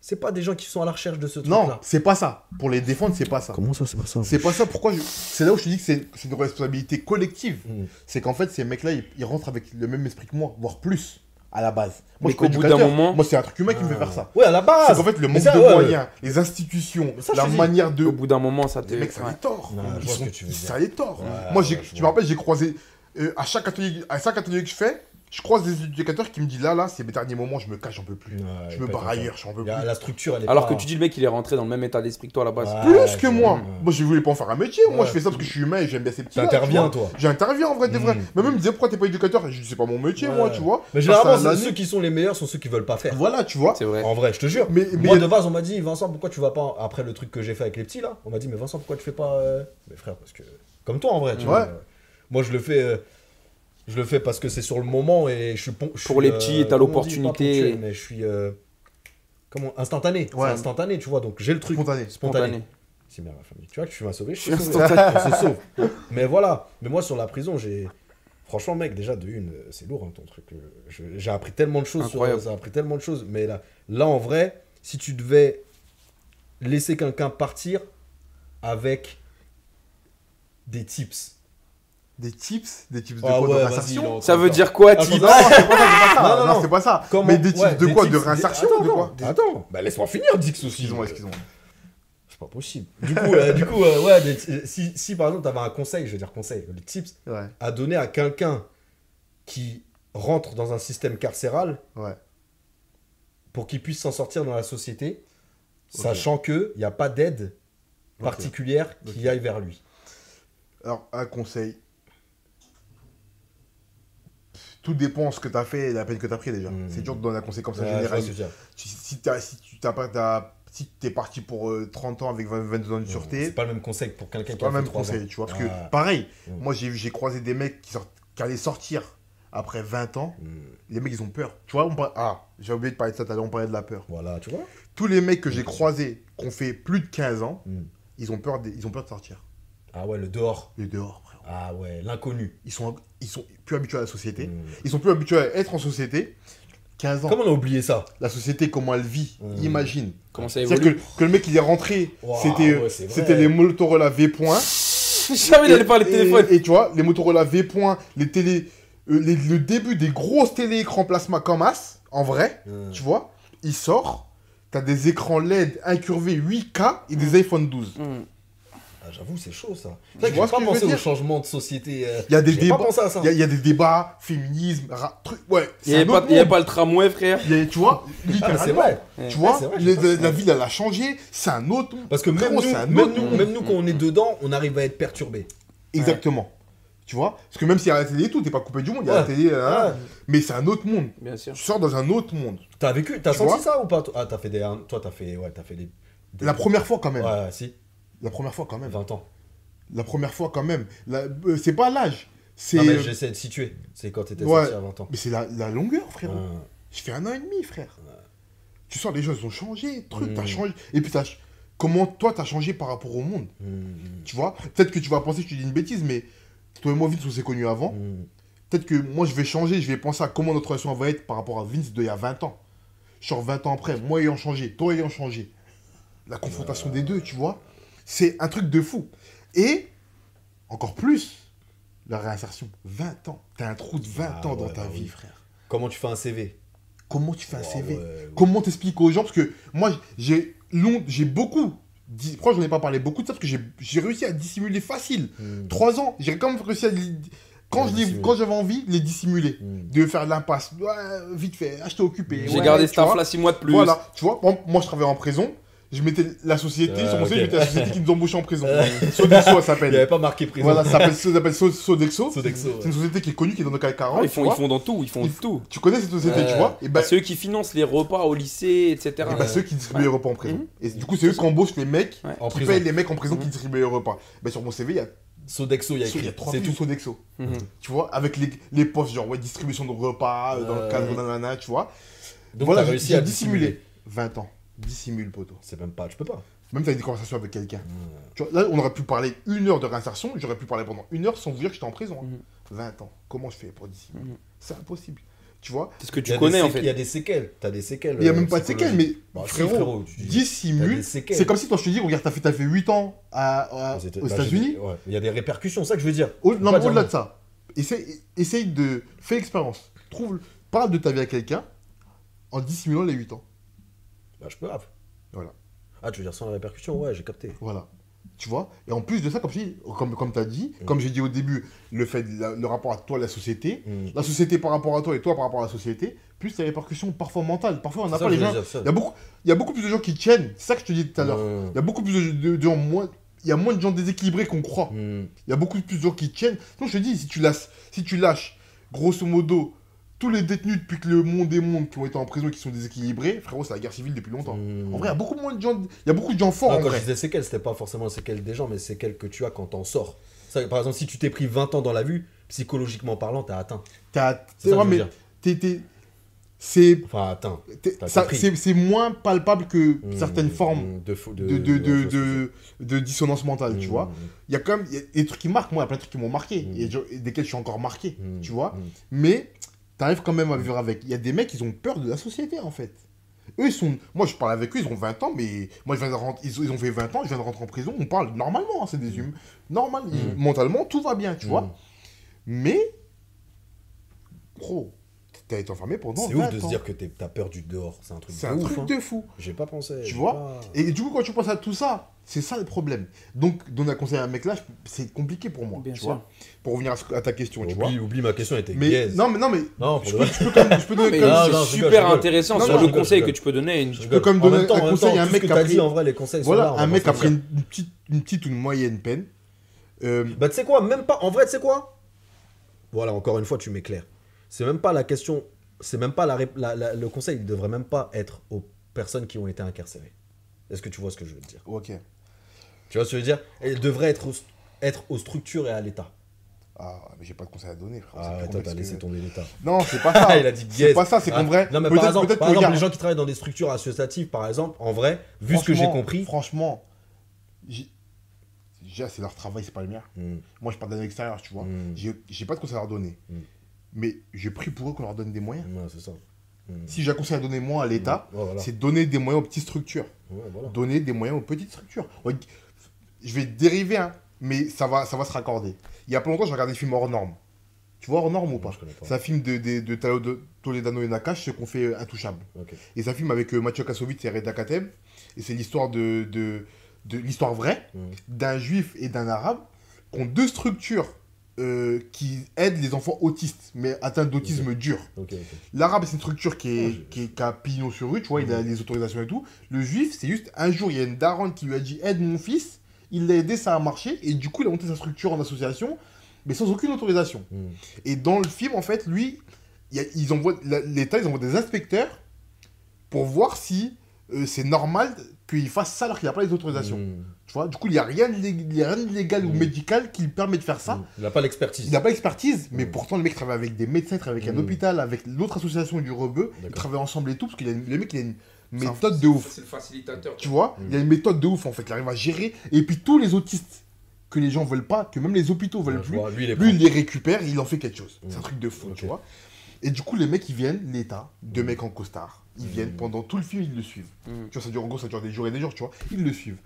c'est pas des gens qui sont à la recherche de ce Non, truc-là. c'est pas ça. Pour les défendre, c'est pas ça. Comment ça, c'est pas ça C'est pas ça. Pourquoi je- C'est là où je te dis que c'est une responsabilité collective. Hmm. C'est qu'en fait, ces mecs-là, ils, ils rentrent avec le même esprit que moi, voire plus, à la base. Mais Moi, qu'au bout d'un moment- Moi, c'est un truc humain qui me fait Ah. faire ça. Ouais, à la base. C'est qu'en fait, le Mais manque ça, de ouais, moyens, les institutions, Mais ça, la dis. manière de. Au bout d'un moment, ça te. Les mecs, ça Ils sont- dire. Ça les tord. Ouais, Moi, je tu me rappelles, j'ai croisé. Euh, à, chaque atelier, à chaque atelier que je fais, je croise des éducateurs qui me disent là, là, c'est mes derniers moments, je me cache, j'en peux plus. Ouais, je me barre ailleurs, j'en peux plus. La structure, elle est Alors pas- que tu dis le mec, il est rentré dans le même état d'esprit que toi à la base. Ouais, Plus que moi. ouais. Moi, je voulais pas en faire un métier. Moi, je fais ça parce que je suis humain et j'aime bien ces petits. T'interviens, toi. J'interviens en vrai, de vrai. Mm. Mais même, il me disait pourquoi t'es pas éducateur Je dis, c'est pas mon métier, Ouais. moi, tu vois. Mais généralement, ceux qui sont les meilleurs sont ceux qui veulent pas faire. Voilà, tu vois. C'est vrai. En vrai, je te jure. Mais, mais Moi, de base, on m'a dit, Vincent, pourquoi tu vas pas. Après le truc que j'ai fait avec les petits, là, on m'a dit, mais Vincent, pourquoi tu fais pas. euh, Mais frère, parce que. Comme toi, en vrai, tu Ouais. vois. Euh, Moi, je le fais. euh, Je le fais parce que c'est sur le moment et je suis. pon- je Pour suis, les petits, et t'as l'opportunité. ponctuel, Mais je suis. euh, Comment Instantané. Ouais. C'est instantané, tu vois. Donc j'ai le truc. Spontané. Spontané. Spontané. C'est bien, ma famille. Tu vois que tu m'as sauvé, je suis sauvé. instantané. On se sauve. Mais voilà. Mais moi, sur la prison, j'ai. Franchement, mec, déjà, de une, euh, c'est lourd, hein, ton truc. euh, je- J'ai appris tellement de choses. Sur, Incroyable. ça a appris tellement de choses. Mais là, là, en vrai, si tu devais laisser quelqu'un partir avec des tips. Des tips Des tips de Ah quoi ouais, De vas-y, réinsertion Ça veut dire quoi, Attends, type non, Non, c'est c'est. Non, c'est pas ça. Comment- Mais des tips ouais, de des quoi tips- De des- réinsertion Attends, De quoi attends, Attends, bah laisse-moi finir, Dix aussi. Excuse-moi, excuse-moi. pas possible. Du coup, euh, du coup euh, ouais, des- si, si par exemple, tu avais un conseil, je veux dire conseil, les tips Ouais, à donner à quelqu'un qui rentre dans un système carcéral ouais. pour qu'il puisse s'en sortir dans la société, sachant qu'il n'y a pas d'aide particulière qui Ok. aille vers lui. Alors, un conseil. Tout dépend de ce que tu as fait et la peine que tu as pris déjà. Mm. C'est dur de donner comme ça Ouais, je vois général. ce que tu veux dire. Si, si, si tu t'as pas, t'as- si t'es parti pour euh, 30 ans avec 20, 22 ans de C'est sûreté, pas le même conseil pour quelqu'un c'est qui a pas le même 3 conseil, ans. tu vois. Parce Ah. que, pareil, Mm. moi j'ai j'ai croisé des mecs qui, sortent, qui allaient sortir après 20 ans. Les mecs, ils ont peur. Tu vois, on par- ah, j'ai oublié de parler de ça on parlait de la peur. Voilà, tu vois Tous les mecs que j'ai croisés, qui ont fait plus de 15 ans, ils ont peur de, ils ont peur de sortir. Ah ouais, le dehors. Le dehors. Ah ouais, l'inconnu. Ils sont, ils sont plus habitués à la société. Hmm. Ils sont plus habitués à être en société. 15 ans. Comment on a oublié ça? La société, comment elle vit, Mm. imagine. Comment ça C'est-à-dire évolue que, que le mec, il est rentré, Wow, c'était ouais, les Motorola V. Jamais il allait parler de Et- téléphone. Et, tu vois, les Motorola V. les télé, euh, les- le début des grosses télé écrans plasma comme As, en vrai, Hmm. tu vois, il sort, t'as des écrans LED incurvés 8K et des iPhone 12. Ah, J'avoue, c'est chaud ça. C'est que vois pas que je veux pensé au dire changement de société. euh, Il y a des j'ai débats. pas pensé à ça. Il y, a- il y a des débats, féminisme, ra- truc, ouais. Il c'est n'y un avait, pas- autre il y avait monde. pas le tramway, frère. Il y a- tu vois, Ah, mais littéralement. c'est vrai. Tu vois, Ouais, c'est vrai, les- pas- la, ville, elle a changé, c'est un autre monde. Parce que même Frérot, nous, c'est un même autre nous, monde. même nous, quand on est dedans, on arrive à être perturbé. Exactement. Tu vois Parce que même s'il y a la télé et tout, t'es pas coupé du monde, il y a la Ouais. télé, hein, Ouais. mais c'est un autre monde. Bien sûr. Tu sors dans un autre monde. T'as vécu, t'as Tu senti vois ça ou pas toi? Ah, t'as fait des. Toi, t'as fait. Ouais, t'as fait des. des- La première fois quand même. Ouais, si, La première fois quand même. 20 ans. La première fois quand même. Euh, c'est pas l'âge. C'est. Non, mais j'essaie de situer. C'est quand t'étais Ouais. sorti à 20 ans. Mais c'est la, la longueur, frérot. Ouais. Je fais un an et demi, frère. Tu sens, les choses ont changé, truc, Mm. t'as changé. Et puis, t'as ch- comment toi, t'as changé par rapport au monde Hmm, Tu vois? Peut-être que tu vas penser que je te dis une bêtise, mais toi et moi, Vince, on s'est connus avant. hmm. Peut-être que moi, je vais changer, je vais penser à comment notre relation va être par rapport à Vince d'il y a 20 ans. Genre 20 ans après, moi ayant changé, toi ayant changé. La confrontation des deux, tu vois? C'est un truc de fou. Et, encore plus, la réinsertion. 20 ans. T'as un trou de 20 Ah ans dans ouais, ta bah vie, oui. frère. Comment tu fais un CV Comment tu fais un Oh, CV ouais, ouais. Comment t'expliques aux gens? Parce que moi, j'ai long, j'ai beaucoup. dit- Pourquoi j'en ai pas parlé beaucoup de ça Parce que j'ai j'ai réussi à dissimuler facile. Hmm. Trois ans, j'ai quand même réussi à. Quand Ouais, je quand j'avais envie, les dissimuler. Hmm. De faire de l'impasse. Ouais, vite fait, j'étais occupé. J'ai ouais, gardé cet là 6 mois de plus. Voilà, tu vois, moi, moi, je travaillais en prison. Je mettais la société, Euh, sur mon CV, ok. je mettais la société qui nous embauchait en prison. Euh. Sodexo, elle Il n'y avait s'appelle. pas marqué prison. Voilà, ça s'appelle ça s'appelle So- Sodexo. Sodexo, ouais. C'est une société qui est connue, qui est dans le CAC 40. Ah, ils, font, ils font dans tout, ils font Ils- tout. Tu connais cette société, tu vois? Et ben, Ceux qui financent les repas au lycée, etc. Et bah, ceux qui distribuent les repas en prison. Mhm. Et du coup, c'est eux qui embauchent les mecs, Ouais. En qui prison. payent les mecs en prison qui Mhm. distribuent les repas. Bah, sur mon CV, il y a, Sodexo, il y a il y écrit. a trois C'est tout. Sodexo. Mhm. Tu vois, avec les, les postes, genre, ouais, distribution de repas, euh, dans le cadre nanana, tu vois. Donc voilà, j'ai- réussi j'ai à dissimulé. dissimuler. 20 ans. Dissimule, poteau. C'est même pas. Tu peux pas. Même t'as des conversations avec quelqu'un. Tu vois, là, on aurait pu parler une heure de réinsertion, j'aurais pu parler pendant une heure sans vous dire que j'étais en prison. hein. Mhm. 20 ans. Comment je fais pour dissimuler Mhm. C'est impossible. Tu vois C'est ce que tu connais en sé- Il y fait. a des séquelles. T'as des séquelles. Il n'y a euh, même pas de séquelles, mais Bah, frérot, frérot, tu dis- T'as dissimule. C'est comme si toi je te dis, regarde, t'as fait, t'as fait 8 ans à- à- Aux bah, États-Unis. ouais. Il y a des répercussions, c'est ça que je veux dire. Au- non, au-delà de ça, essaye, essaye de. Fais l'expérience. Trouve, parle de ta vie à quelqu'un en dissimulant les 8 ans. Bah, je peux. ah. Voilà. Ah, tu veux dire sans la répercussion? Ouais, j'ai capté. Voilà. Tu vois? Et en plus de ça, comme, je dis, comme, comme tu as dit, Mm. comme j'ai dit au début, le, fait, la- le rapport à toi, la société, Hmm. la société par rapport à toi et toi par rapport à la société, plus les répercussions parfois mentales. Parfois, on n'a pas les gens. Il y, a beaucoup, il y a beaucoup plus de gens qui tiennent. C'est ça que je te dis tout à l'heure. Hmm. Il y a beaucoup plus de, de- de gens moins. Il y a moins de gens déséquilibrés qu'on croit. Il y a beaucoup plus de gens qui tiennent. Donc je te dis, si tu lâches, si tu lâches grosso modo tous les détenus depuis que le monde est monde qui ont été en prison et qui sont déséquilibrés, frérot, c'est la guerre civile depuis longtemps. Hmm. En vrai, il y a beaucoup moins de gens. Il y a beaucoup de gens forts Non, en quand vrai. je disais séquelles, c'était pas forcément les séquelles des gens, mais séquelles que tu as quand t'en sors. Ça, par exemple, si tu t'es pris 20 ans dans la vue, psychologiquement parlant, t'as atteint. T'as- C'est ouais, mais t'es- c'est Enfin, atteint. c'est moins palpable que Hmm. certaines formes Hmm. de, de, de, de, dissonance mentale, tu vois. Il y a quand même il y a des trucs qui marquent. Moi, il y a plein de trucs qui m'ont marqué et desquels je suis encore marqué, tu vois. Mais t'arrives quand même à vivre avec. Il y a des mecs, ils ont peur de la société, en fait. Eux, ils sont. Moi, je parle avec eux, ils ont 20 ans, mais moi, je viens de rentrer... ils, ils ont fait 20 ans, je viens de rentrer en prison. On parle normalement, hein, c'est des humains. Normal, ils- mentalement, tout va bien, tu vois. Hmm. Mais. Gros, T'as été enfermé pendant C'est ouf 20 de se ans. dire que t'es- t'as peur du dehors. C'est un truc C'est de un ouf. truc hein. de fou. J'ai pas pensé. Tu j'ai vois pas- Et du coup, quand tu penses à tout ça, c'est ça le problème. Donc, donner un conseil à un mec là, je- c'est compliqué pour moi. Bien tu sûr. vois Pour revenir à, ce- à ta question, tu vois. Oublie, oublie ma question, était Mais gaze. non, mais non, mais Non, pour je peux, vrai. je peux quand même, je peux donner Mais comme- Non, c'est non, je rigole, super je rigole. intéressant Non, sur non, le rigole, conseil je que rigole. tu peux donner. Une... Je En donner même temps, un en même conseil temps, à un tout mec qui a t'as pris- dit, en vrai, les conseils sont Voilà, là, on un mec pas a se pris mentir. une, une petite, une petite ou une moyenne peine. Euh, Bah, tu sais quoi, même pas. En vrai, tu sais quoi? Voilà, encore une fois, tu m'éclaires. C'est même pas la question. C'est même pas la, rép- la- la- Le conseil, il devrait même pas être aux personnes qui ont été incarcérées. Est-ce que tu vois ce que je veux te dire? Ok. Tu vois ce que je veux dire? Il devrait être, aux- être aux structures et à l'État. Ah, mais j'ai pas de conseil à donner, frère. Ah, toi, t'as laissé que- tomber l'État. Non, c'est pas ça. il a dit C'est pas ça, c'est qu'en Ah, vrai. Non, mais par exemple, par exemple, regarde, les gens qui travaillent dans des structures associatives, par exemple, en vrai, vu ce que j'ai compris. Franchement, déjà, c'est leur travail, c'est pas le mien. Hmm, Moi, je parle d'un extérieur, tu vois. hmm, J'ai j'ai pas de conseil à leur donner. Mm. Mais je prie pour eux qu'on leur donne des moyens. ouais, c'est ça. Si j'ai un conseil à donner, moi, à l'État, Ouais, voilà. c'est donner des moyens aux petites structures. Ouais, voilà. Donner des moyens aux petites structures. Je vais dériver, hein, mais ça va, ça va se raccorder. Il y a pas longtemps, j'ai regardé le film Hors Norme. Tu vois Hors Norme ou pas. C'est un film de, de, de Toledano et Nakash, ceux qu'on fait euh, Intouchable. Et c'est un film avec euh, Mathieu Kassovitz et Reda Kateb. Et c'est l'histoire de, de, de l'histoire vraie d'un juif et d'un arabe qui ont deux structures euh, qui aident les enfants autistes, mais atteints d'autisme dur. L'arabe, c'est une structure qui, est, Ah, qui, est, qui a pignon sur rue, tu vois, il a Mhm. les autorisations et tout. Le juif, c'est juste un jour, il y a une daronne qui lui a dit aide mon fils. Il l'a aidé, ça a marché. Et du coup, il a monté sa structure en association, mais sans aucune autorisation. Hmm. Et dans le film, en fait, lui, il y a- ils envoient, la- l'État, ils envoient des inspecteurs pour voir si euh, c'est normal qu'il fasse ça alors qu'il n'a pas les autorisations. Hmm. Tu vois, du coup, il n'y a rien de lég- il y a rien de légal ou Mhm. médical qui lui permet de faire ça. Hmm. Il n'a pas l'expertise. Il n'a pas l'expertise, mais pourtant, le mec travaille avec des médecins, il travaille avec un hôpital, avec l'autre association du Rebeu. Ils travaillent ensemble et tout, parce que le mec, il a une méthode de ouf. C'est le facilitateur. Tu vois, il a une méthode de ouf, en fait. Il arrive à gérer. Et puis, tous les autistes que les gens veulent pas, que même les hôpitaux veulent Ouais, plus, vois, Lui, il lui, les récupère, il en fait quelque chose. C'est un truc de fou, tu vois. Et du coup, les mecs, ils viennent, l'État, deux mecs en costard, ils viennent pendant tout le film, ils le suivent. Tu vois, ça dure, en gros, ça dure des jours et des jours, tu vois. Ils le suivent.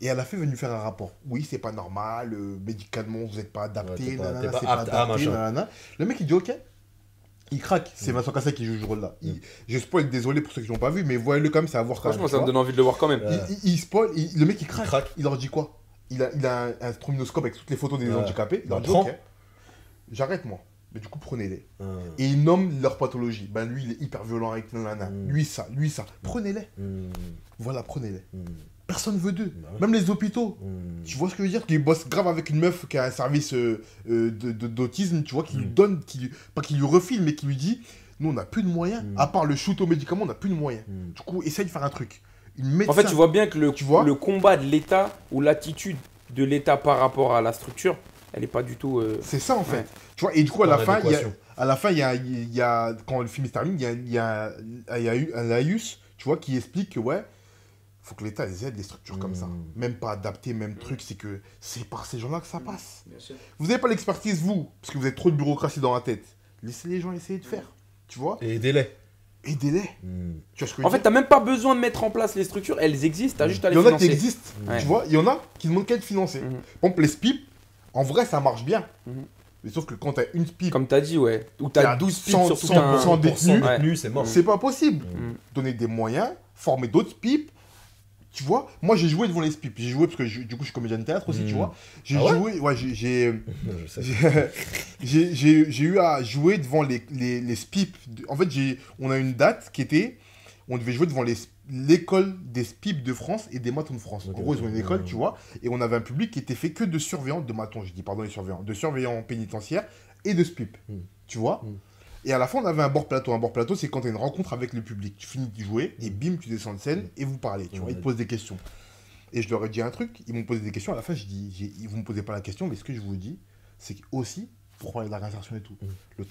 Et à la fin, ils faire un rapport. Oui, c'est pas normal, euh, médicalement, vous n'êtes pas adapté, pas- nanana, pas c'est pas apte à adapté, nanana. Le mec, il dit OK. Il craque. C'est Mhm. Vincent Cassel qui joue ce rôle-là. Il-. Je spoil, désolé pour ceux qui l'ont pas vu, mais voyez-le quand même, c'est à voir quand Franchement, même, ça tu me donne envie de le voir quand même. Il, il- il spoil, il- le mec, il craque. Il craque. Il leur dit quoi? Il a, il a un, un avec toutes les photos des handicapés. Il leur dit. OK. J'arrête, moi. Mais du coup, prenez-les. Hmm. Et ils nomment leur pathologie. Ben lui, il est hyper violent avec nanana. Mm. Lui, ça, lui, ça. Prenez-les. Hmm. Voilà, prenez-les. Hmm. Personne veut d'eux. Bah. Même les hôpitaux. Hmm. Tu vois ce que je veux dire? Qu'ils bossent grave avec une meuf qui a un service euh, euh, d'autisme, tu vois, qui lui donne, qui, lui- pas qui lui refile, mais qui lui dit Nous, on n'a plus de moyens. À part le shoot aux médicaments, on n'a plus de moyens. Hmm. Du coup, essaye de faire un truc. Médecin. En fait, tu vois bien que le, Tu vois? le combat de l'État ou l'attitude de l'État par rapport à la structure, elle n'est pas du tout. euh, C'est ça, en fait. Ouais. Tu vois, et du coup, à la fin, il y a, à la fin, il y a, il y a- quand le film se termine, il y a, il y a, il y a eu un laïus, tu vois, qui explique que, ouais, faut que l'État les aide les structures comme ça. Mm. Même pas adapté, même truc, c'est que c'est par ces gens-là que ça passe. Bien sûr. Vous n'avez pas l'expertise, vous, parce que vous avez trop de bureaucratie dans la tête. Laissez les gens essayer de faire. Tu vois Et délai. Aidez-les. Hmm. Tu vois ce que En fait, t'as même pas besoin de mettre en place les structures, elles existent, t'as juste à Il les y en a qui financer. existent. Ouais. Tu vois, il y en a qui demandent qu'à être financés. Mhm. Par exemple, les SPIP, en vrai, ça marche bien. Mhm. Mais sauf que quand tu as une SPIP, Comme t'as dit, ouais. Ou t'as a 12 pips 100 sur tout 100 un. 100 détenus. Ouais. détenus, c'est mort. c'est pas possible. Mm. Donner des moyens, former d'autres SPIP. Tu vois, moi j'ai joué devant les SPIP. J'ai joué parce que je- du coup je suis comédien de théâtre aussi, Mhm. tu vois. J'ai Ah ouais joué, ouais, j'ai- j'ai. Eu à jouer devant les, les, les SPIP. En fait, j'ai- on a une date qui était. On devait jouer devant l'école des SPIP de France et des matons de France. En gros, ils ont une école, tu vois. Et on avait un public qui était fait que de surveillants, de matons, je dis pardon, les surveillants, de surveillants pénitentiaires et de SPIP. Mhm. Tu vois Mhm. Et à la fin, on avait un bord plateau. Un bord plateau, c'est quand tu as une rencontre avec le public. Tu finis de jouer et bim, tu descends de scène et vous parlez. Tu vois, ils te posent des questions. Et je leur ai dit un truc, ils m'ont posé des questions. À la fin, je dis, ils vous me posez pas la question, mais ce que je vous dis, c'est aussi, pour parler de la réinsertion et tout,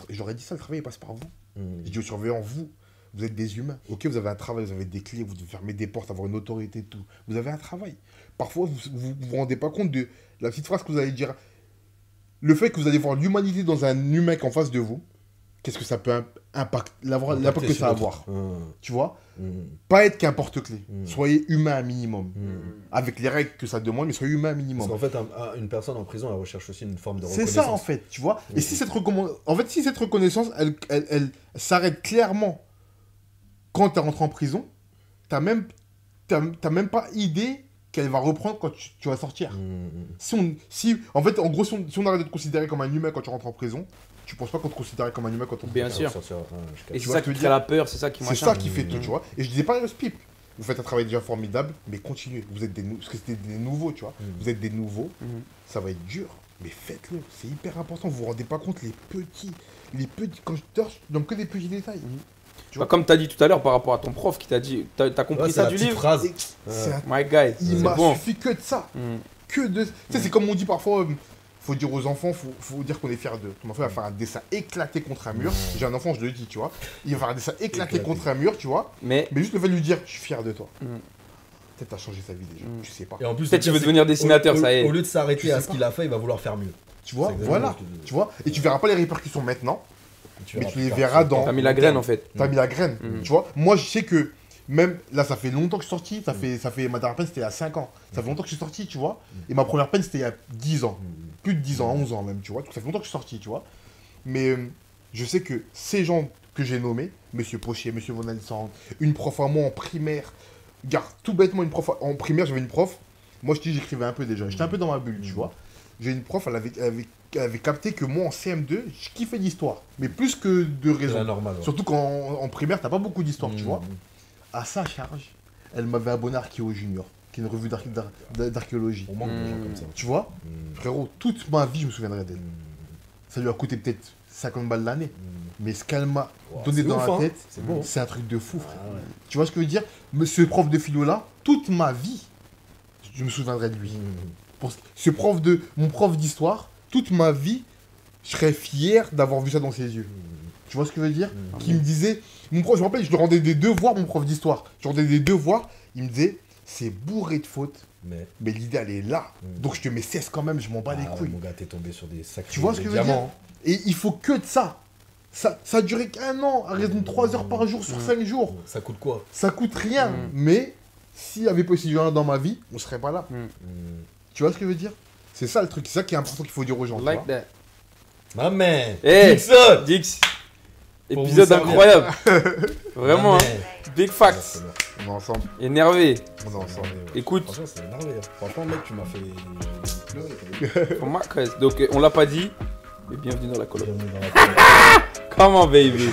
j'aurais dit ça, le travail il passe par vous. Hmm. Je dis aux surveillants, vous, vous êtes des humains. Ok, vous avez un travail, vous avez des clés, vous devez fermer des portes, avoir une autorité tout. Vous avez un travail. Parfois, vous vous, vous rendez pas compte de la petite phrase que vous allez dire. Le fait que vous allez voir l'humanité dans un humain qui est en face de vous, qu'est-ce que ça peut impact, l'impact que ça va avoir. Hum, Tu vois? Hum, Pas être qu'un porte-clé. Mm. Soyez humain un minimum. Avec les règles que ça demande, mais soyez humain un Parce minimum. qu'en fait, un- un- une personne en prison, elle recherche aussi une forme de C'est reconnaissance. ça en fait, tu vois? Et si cette, en fait, si cette reconnaissance, elle, elle, elle s'arrête clairement quand tu es rentré en prison, tu même, même pas idée qu'elle va reprendre quand tu, tu vas sortir. Hum, hum. Si on, si, en fait, en gros, si on, si on arrête de te considérer comme un humain quand tu rentres en prison, tu penses pas qu'on te considère comme un humain quand on Bien sûr. capte. Et c'est ça ce que qui crée la peur, c'est ça qui C'est ça qui fait tout, tu vois. Et je disais pas Spip. Vous faites un travail déjà formidable, mais continuez. Vous êtes des, nou- parce que c'était des nouveaux, tu vois. Vous êtes des nouveaux, ça va être dur, mais faites-le. C'est hyper important. Vous vous rendez pas compte les petits, les petits. Quand je dors, je donne que des petits détails. Tu Bah, vois. comme tu as dit tout à l'heure par rapport à ton prof qui t'a dit, t'as as compris Ouais, ça la du petite livre phrase. Et c'est un- My guy, Il m'a bon. suffi que de ça, Mm. que de. Tu sais, c'est comme on dit parfois. euh, faut dire aux enfants, faut, faut dire qu'on est fier d'eux. Mon enfant va faire un dessin éclaté contre un mur. Mm. J'ai un enfant, je le dis, tu vois. Il va faire un dessin éclaté Éclaté. contre un mur, tu vois. Mais Mais juste le fait de lui dire, je suis fier de toi. Mm. Peut-être t'as changé sa vie déjà. Mm. Tu sais pas. Et en plus, Peut-être il veut devenir dessinateur, au- ça y est. Au lieu de s'arrêter Tu à ce qu'il a fait, il va vouloir faire mieux. Tu vois, voilà. Tu vois, et tu verras pas les répercussions maintenant, Tu Mais tu les verras dans- t'as mis la graine en fait. t'as mis la graine. Mm. Tu vois, moi je sais que même là, ça fait longtemps que je suis sorti. Ça fait, ça fait ma dernière peine, c'était il y a 5 ans. Ça fait longtemps que je suis sorti, tu vois. Et ma première peine, c'était il y a 10 ans. Mm. Plus de 10 ans, 11 ans même, tu vois. Donc ça fait longtemps que je suis sorti, tu vois. Mais euh, je sais que ces gens que j'ai nommés, Monsieur Pocher, Monsieur Von Alessandre, une prof à moi en primaire, regarde, tout bêtement, une prof en primaire, j'avais une prof. Moi, je te dis, j'écrivais un peu déjà. J'étais un peu dans ma bulle, tu Mm. vois. J'ai une prof, elle avait, elle avait, elle avait capté que moi, en CM2, je kiffais l'histoire. Mais plus que de C'est raison. normale. ouais. Surtout qu'en en primaire, t'as pas beaucoup d'histoire, tu Mm. vois. À sa charge, elle m'avait abonné à Archéo Junior, qui est une revue d'arché- d'ar- d'archéologie. On manque de gens Mm. comme ça. Tu vois, Mm. frérot, toute ma vie, je me souviendrai d'elle. Mm. Ça lui a coûté peut-être 50 balles l'année. Mais ce qu'elle m'a Wow, donné c'est dans ouf, la hein. tête, C'est c'est un truc de fou, frère. Ah ouais. Tu vois ce que je veux dire? Monsieur prof de philo-là, toute ma vie, je me souviendrai de lui. Pour ce- ce prof de, mon prof d'histoire, toute ma vie, je serais fier d'avoir vu ça dans ses yeux. Tu vois ce que je veux dire Mm. Qui me disait, mon prof, je me rappelle, je lui rendais des devoirs, mon prof d'histoire. Je lui rendais des devoirs, il me disait, c'est bourré de fautes, Mais mais l'idée elle est là. Mm. Donc je te mets 16 quand même, je m'en bats les ah, couilles. mon gars, t'es tombé sur des sacrés Tu vois ce que je veux diamants. Et il faut que de ça. Ça, ça a duré qu'un an, à raison de 3 heures par jour sur Mm. 5 jours. Ça coûte quoi Ça coûte rien, Mm. mais s'il y avait pas ces gens dans ma vie, on serait pas là. Mm. Tu vois ce que je veux dire C'est ça le truc, c'est ça qui est important qu'il faut dire aux gens. tu Like vois. that. Ma man Eh, Dixon Dix. Pour Épisode incroyable. Vraiment, hein. Big facts. On est ensemble, Énervé. on est ensemble. Ouais. Écoute, Franchement, c'est énervé. hein. Franchement, mec, tu m'as fait pleurer. pour ma cause. Donc, euh, on l'a pas dit. Mais bienvenue dans la coloc. Bienvenue dans la Comment, baby.